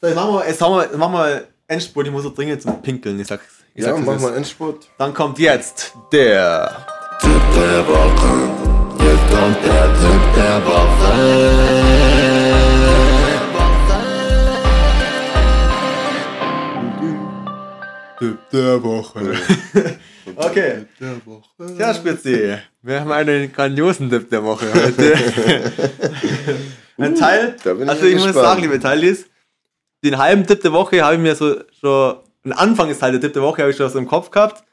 So, jetzt machen wir, jetzt machen wir, machen wir Endspurt, ich muss so dringend zum Pinkeln, ich sag's. Ich Ja, mach mal Endspurt. Dann kommt jetzt der. Tipp der Woche. Jetzt kommt der Tipp der Tipp der Woche. okay. Der Woche. Ja, Spitzi, wir haben einen grandiosen Tipp der Woche heute. <laughs> Ein Teil, ich also ich muss gespannt. sagen, liebe Teilis, den halben Tipp der Woche habe ich mir so schon, ein Anfangsteil der Tipp der Woche habe ich schon so im Kopf gehabt.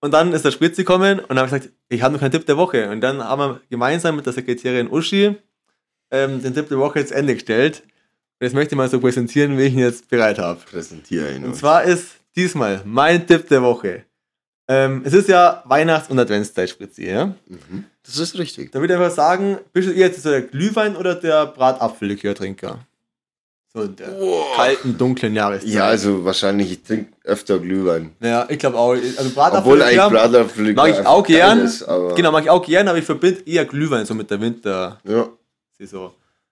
Und dann ist der Spitzi gekommen und habe gesagt, ich habe noch keinen Tipp der Woche. Und dann haben wir gemeinsam mit der Sekretärin Uschi ähm, den Tipp der Woche ins Ende gestellt. Und jetzt möchte ich mal so präsentieren, wie ich ihn jetzt bereit habe. Präsentiere ihn. Und zwar ist diesmal mein Tipp der Woche. Ähm, es ist ja Weihnachts- und Adventszeit, Spritzi, ja? Mhm. Das ist richtig. Da würde ich einfach sagen, bist du eher jetzt so der Glühwein oder der Bratapfellikörtrinker? So in der kalten, dunklen Jahreszeit. Ja, also wahrscheinlich, ich trinke öfter Glühwein. Ja, ich glaube auch. Also Obwohl eigentlich Bratapfel mag ich auch gern. Ist, genau, mag ich auch gern, aber ich verbinde eher Glühwein so mit der Wintersaison. Ja.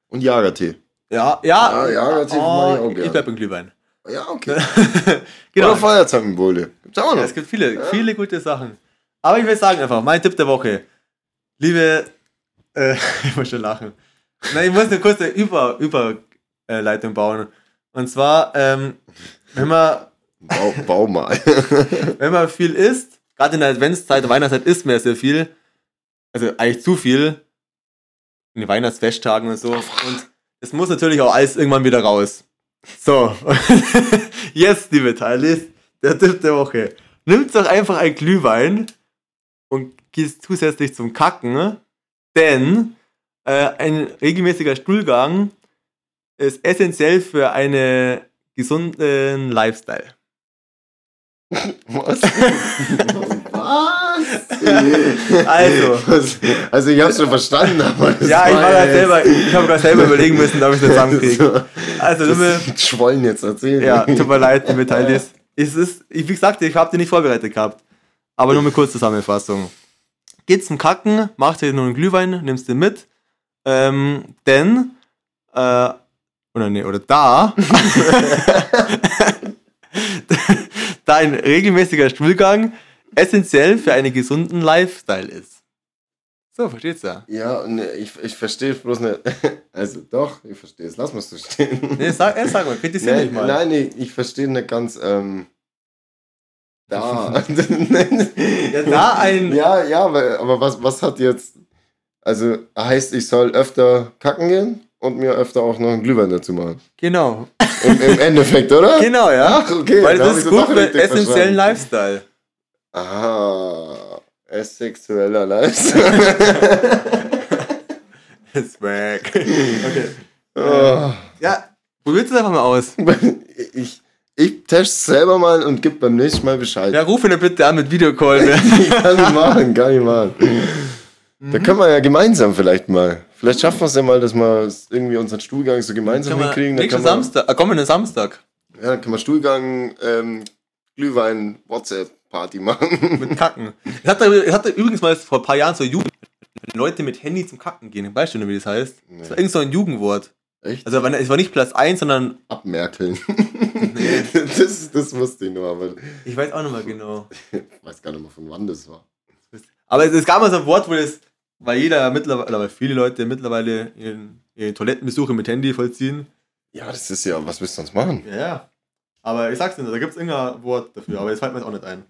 Und Jagertee. Ja, ja. Ja, Jagertee mag ich auch ich gern. bleib beim Glühwein. Ja, okay. <laughs> genau. Oder Feuerzangenbowle. Gibt's auch Ja, noch. es gibt viele, viele gute Sachen. Aber ich will sagen einfach, mein Tipp der Woche. Liebe, äh, <laughs> ich muss schon lachen. Nein, ich muss eine kurze Über, Überleitung bauen. Und zwar, ähm, wenn man, Bau, bau mal. <laughs> wenn man viel isst, gerade in der Adventszeit, Weihnachtszeit isst man ja sehr viel. Also eigentlich zu viel. In den Weihnachtsfesttagen und so. Und es muss natürlich auch alles irgendwann wieder raus. So. <laughs> Jetzt, liebe Teilis, der Tipp der Woche. Nimmt doch einfach ein Glühwein und gießt zusätzlich zum Kacken, denn äh, ein regelmäßiger Stuhlgang ist essentiell für einen gesunden Lifestyle. Was? Was? Also, Was? Also ich hab's schon verstanden, aber das ja, ich war grad jetzt- selber, ich habe gerade selber überlegen müssen, ob ich das zusammenkriege. So, Also, das ist Schwollen jetzt erzählen. ja, tut mir leid, liebe Teilis. Es ist, ich- wie gesagt, ich habe die nicht vorbereitet gehabt. Aber nur eine kurze Zusammenfassung. Geht zum Kacken, macht dir nur einen Glühwein, nimmst den mit. Ähm, denn, äh, oder nee, oder da, <laughs> da ein regelmäßiger Stuhlgang essentiell für einen gesunden Lifestyle ist. So, versteht's ja. Ja, ne, ich, ich verstehe es bloß nicht. <laughs> Also doch, ich verstehe es. Lass mal so stehen. Nee, sag, äh, sag mal, kritisier mich Nein, mal. nein, nee, ich verstehe nicht ganz. Ähm, da. <laughs> Ja, da ein. ja, ja, aber, aber was, was hat jetzt. Also heißt, ich soll öfter kacken gehen und mir öfter auch noch einen Glühwein dazu machen. Genau. Im, im <laughs> Endeffekt, oder? Genau, ja. Ach, okay. Weil das ist gut für essentiellen verstanden. Lifestyle. Aha. Sexueller Lifestyle. <laughs> Swag. <laughs> Okay. oh. Ja, probiert es einfach mal aus. Ich, ich teste selber mal und gib beim nächsten Mal Bescheid. Ja, ruf ihn bitte an mit Videocall. Ne? kann ich machen, kann ich machen. Da können wir ja gemeinsam vielleicht mal. Vielleicht schaffen wir es ja mal, dass wir irgendwie unseren Stuhlgang so gemeinsam Kann hinkriegen. Nächsten Samstag, äh, kommenden Samstag ja, dann kann man Stuhlgang, ähm, Glühwein, WhatsApp-Party machen. mit Kacken. Es hat, da- es hat da übrigens mal vor ein paar Jahren so Jugend Leute mit Handy zum Kacken gehen. Weißt du wie das heißt? Das war irgend so ein Jugendwort. Echt? Also es war nicht Platz 1, sondern Abmerkeln. <laughs> das, das wusste ich nur, aber ich weiß auch nicht mehr genau. <laughs> ich weiß gar nicht mehr, von wann das war. Aber es, es gab mal so ein Wort, wo es, weil jeder mittlerweile, weil viele Leute mittlerweile ihren, ihre Toilettenbesuche mit Handy vollziehen. Ja, das ist ja, was willst du sonst machen? Ja, ja. Aber ich sag's dir, da gibt's irgendein Wort dafür, aber jetzt fällt mir jetzt auch nicht ein.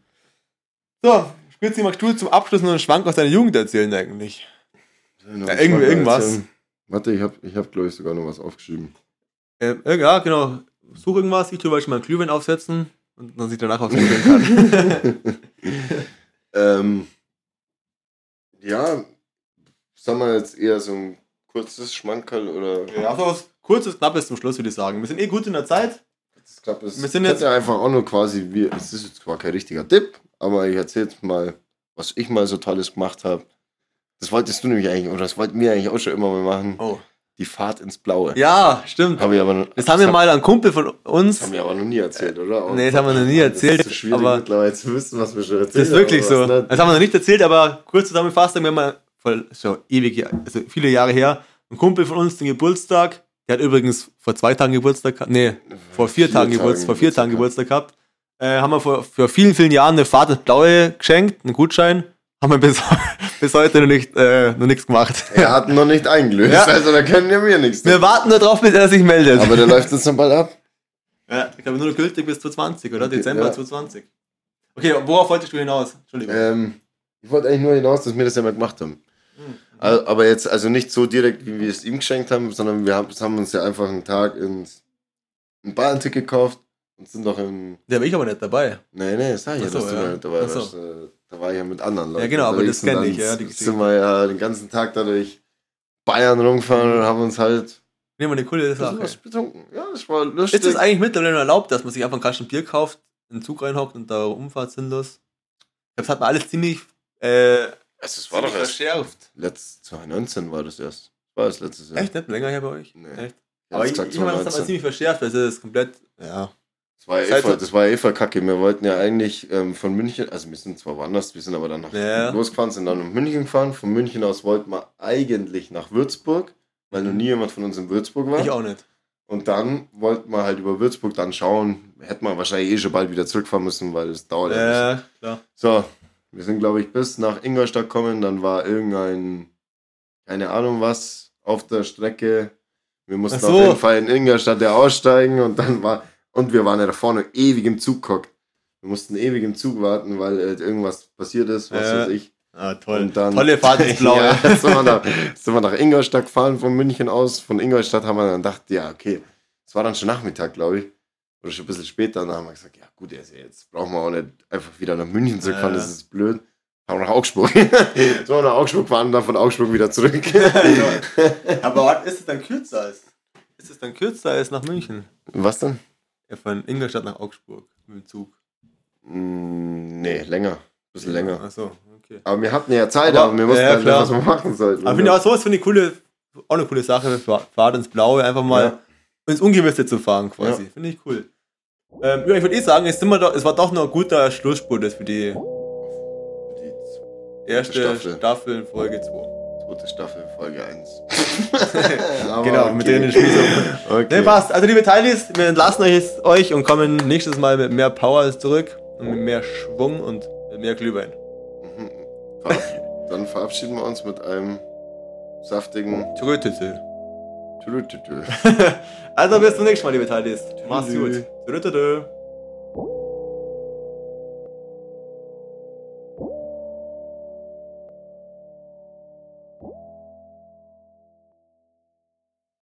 So, Spitzi, magst du zum Abschluss noch einen Schwank aus deiner Jugend erzählen eigentlich? Ja, irgendwie- irgendwas. Warte, ich habe, ich hab, glaube ich, sogar noch was aufgeschrieben. Ähm, äh, ja, genau. Such irgendwas, ich tue mal mal einen Glühwein aufsetzen und dann sich danach aufs Glühwein kann. <laughs> Ähm, ja, sagen wir jetzt eher so ein kurzes Schmankerl oder ja, so was kurzes, knappes zum Schluss, würde ich sagen. Wir sind eh gut in der Zeit. glaube, es Wir sind jetzt- einfach auch nur quasi, wie, es ist jetzt zwar kein richtiger Tipp, aber ich erzähle jetzt mal, was ich mal so Tolles gemacht habe. Das wolltest du nämlich eigentlich, oder das wollten wir eigentlich auch schon immer mal machen. Oh. Die Fahrt ins Blaue. Ja, stimmt. Habe ich aber noch, Das haben wir mal ein Kumpel von uns. Das haben wir aber noch nie erzählt, oder? Nee, das haben wir noch nie erzählt, Das ist so schwierig aber- mittlerweile zu wissen, was wir schon erzählt Das ist wirklich haben, so. was Das haben wir noch nicht erzählt, aber kurz zusammengefasst, wir haben mal vor schon ewig, also viele Jahre her, ein Kumpel von uns den Geburtstag, der hat übrigens vor zwei Tagen Geburtstag gehabt, nee, vor vier, Vier Tagen, Tagen Geburtstag, vor vier Tagen Geburtstag gehabt, äh, haben wir vor, vor vielen, vielen Jahren eine Fahrt ins Blaue geschenkt, einen Gutschein, haben wir bis, <laughs> bis heute noch, nicht, äh, noch nichts gemacht. Er hat noch nicht eingelöst, Ja. also da können wir nichts. Wir warten nur drauf, bis er sich meldet. Aber der läuft jetzt noch bald ab. ja, ich glaube nur noch gültig bis 2020, oder? Okay, Dezember ja. 2020. Okay, worauf wolltest du hinaus? Entschuldigung. Ähm, ich wollte eigentlich nur hinaus, dass wir das ja mal gemacht haben. Aber jetzt, also nicht so direkt, wie wir es ihm geschenkt haben, sondern wir haben, haben uns ja einfach einen Tag ins ein Bayern-Ticket gekauft und sind doch im. Der war ich aber nicht dabei. Nee, nee, das sag ich ja, so, dass du ja. nicht dabei so. warst. Da war ich ja mit anderen Leuten. Ja, genau, aber das kenn und ich, ja, die. Sind wir ja den ganzen Tag dadurch Bayern rumgefahren und haben uns halt Nehmen wir eine coole Sache. was betrunken. Ja, das war lustig. Ist es eigentlich mittlerweile erlaubt, dass man sich einfach einen Kasten Bier kauft, in den Zug reinhockt und da rumfahrt sinnlos? Ich glaube, das hat man alles ziemlich, äh, Also, es war doch erst. verschärft. Letzt, 2019 war das erst. War das letztes Jahr. Echt nicht länger her bei euch? Nee. Echt? Ja, Aber ich, ich meine, das 2019. ziemlich verschärft, weil es ist komplett, ja. Das war, ja Seit- eh das war ja eh kacke. Wir wollten ja eigentlich ähm, von München, also wir sind zwar woanders, wir sind aber dann nach Ja. losgefahren, sind dann nach München gefahren. Von München aus wollten wir eigentlich nach Würzburg, weil noch nie jemand von uns in Würzburg war. Ich auch nicht. Und dann wollten wir halt über Würzburg dann schauen. Hätten wir wahrscheinlich eh schon bald wieder zurückfahren müssen, weil es dauert ja. Äh, klar. So, wir sind, glaube ich, bis nach Ingolstadt gekommen. Dann war irgendein, keine Ahnung was, auf der Strecke. Wir mussten so. auf jeden Fall in Ingolstadt ja aussteigen und dann war, und wir waren ja da vorne ewig im Zug gehockt. Wir mussten ewig im Zug warten, weil äh, irgendwas passiert ist, was Ja. weiß ich. Ah, toll. Und dann, Tolle Fahrt ins Blaue. <laughs> ja, sind wir, nach, sind wir nach Ingolstadt gefahren, von München aus. Von Ingolstadt haben wir dann gedacht, ja, okay. Es war dann schon Nachmittag, glaube ich. Oder schon ein bisschen später. Und dann haben wir gesagt, ja, gut, also jetzt brauchen wir auch nicht einfach wieder nach München zurückfahren, Ja. das ist blöd. Haben wir nach Augsburg. <laughs> so, nach Augsburg fahren und dann von Augsburg wieder zurück. <laughs> Aber was ist es dann kürzer als? Ist es dann kürzer als nach München? Was denn? Ja, von Ingolstadt nach Augsburg mit dem Zug. Mm, nee, länger. bisschen länger. Achso, okay. Aber wir hatten ja Zeit, Aber- aber, wir wussten ja, halt nicht, klar. was wir machen sollten. Aber ich finde auch sowas finde ich coole, auch eine coole Sache, Fahr- Fahrt ins Blaue, einfach mal Ja. Ins Ungewisse zu fahren quasi. Finde ich cool. Ähm, ja, ich würde eh sagen, es, doch, es war doch noch ein guter Schlussspurt für die erste Staffel. Staffel, Folge 2. Zweite Staffel, Folge 1. <laughs> Genau, mit denen Spießung. Okay. Ne, passt. Also liebe Teilis, wir entlassen euch, jetzt- euch und kommen nächstes Mal mit mehr Power zurück und mit mehr Schwung und mit mehr Glühwein. Verab <laughs> dann verabschieden wir uns mit einem saftigen Trötete. <laughs> Also bis zum nächsten Mal, liebe Teilis. Mach's gut. Trötete.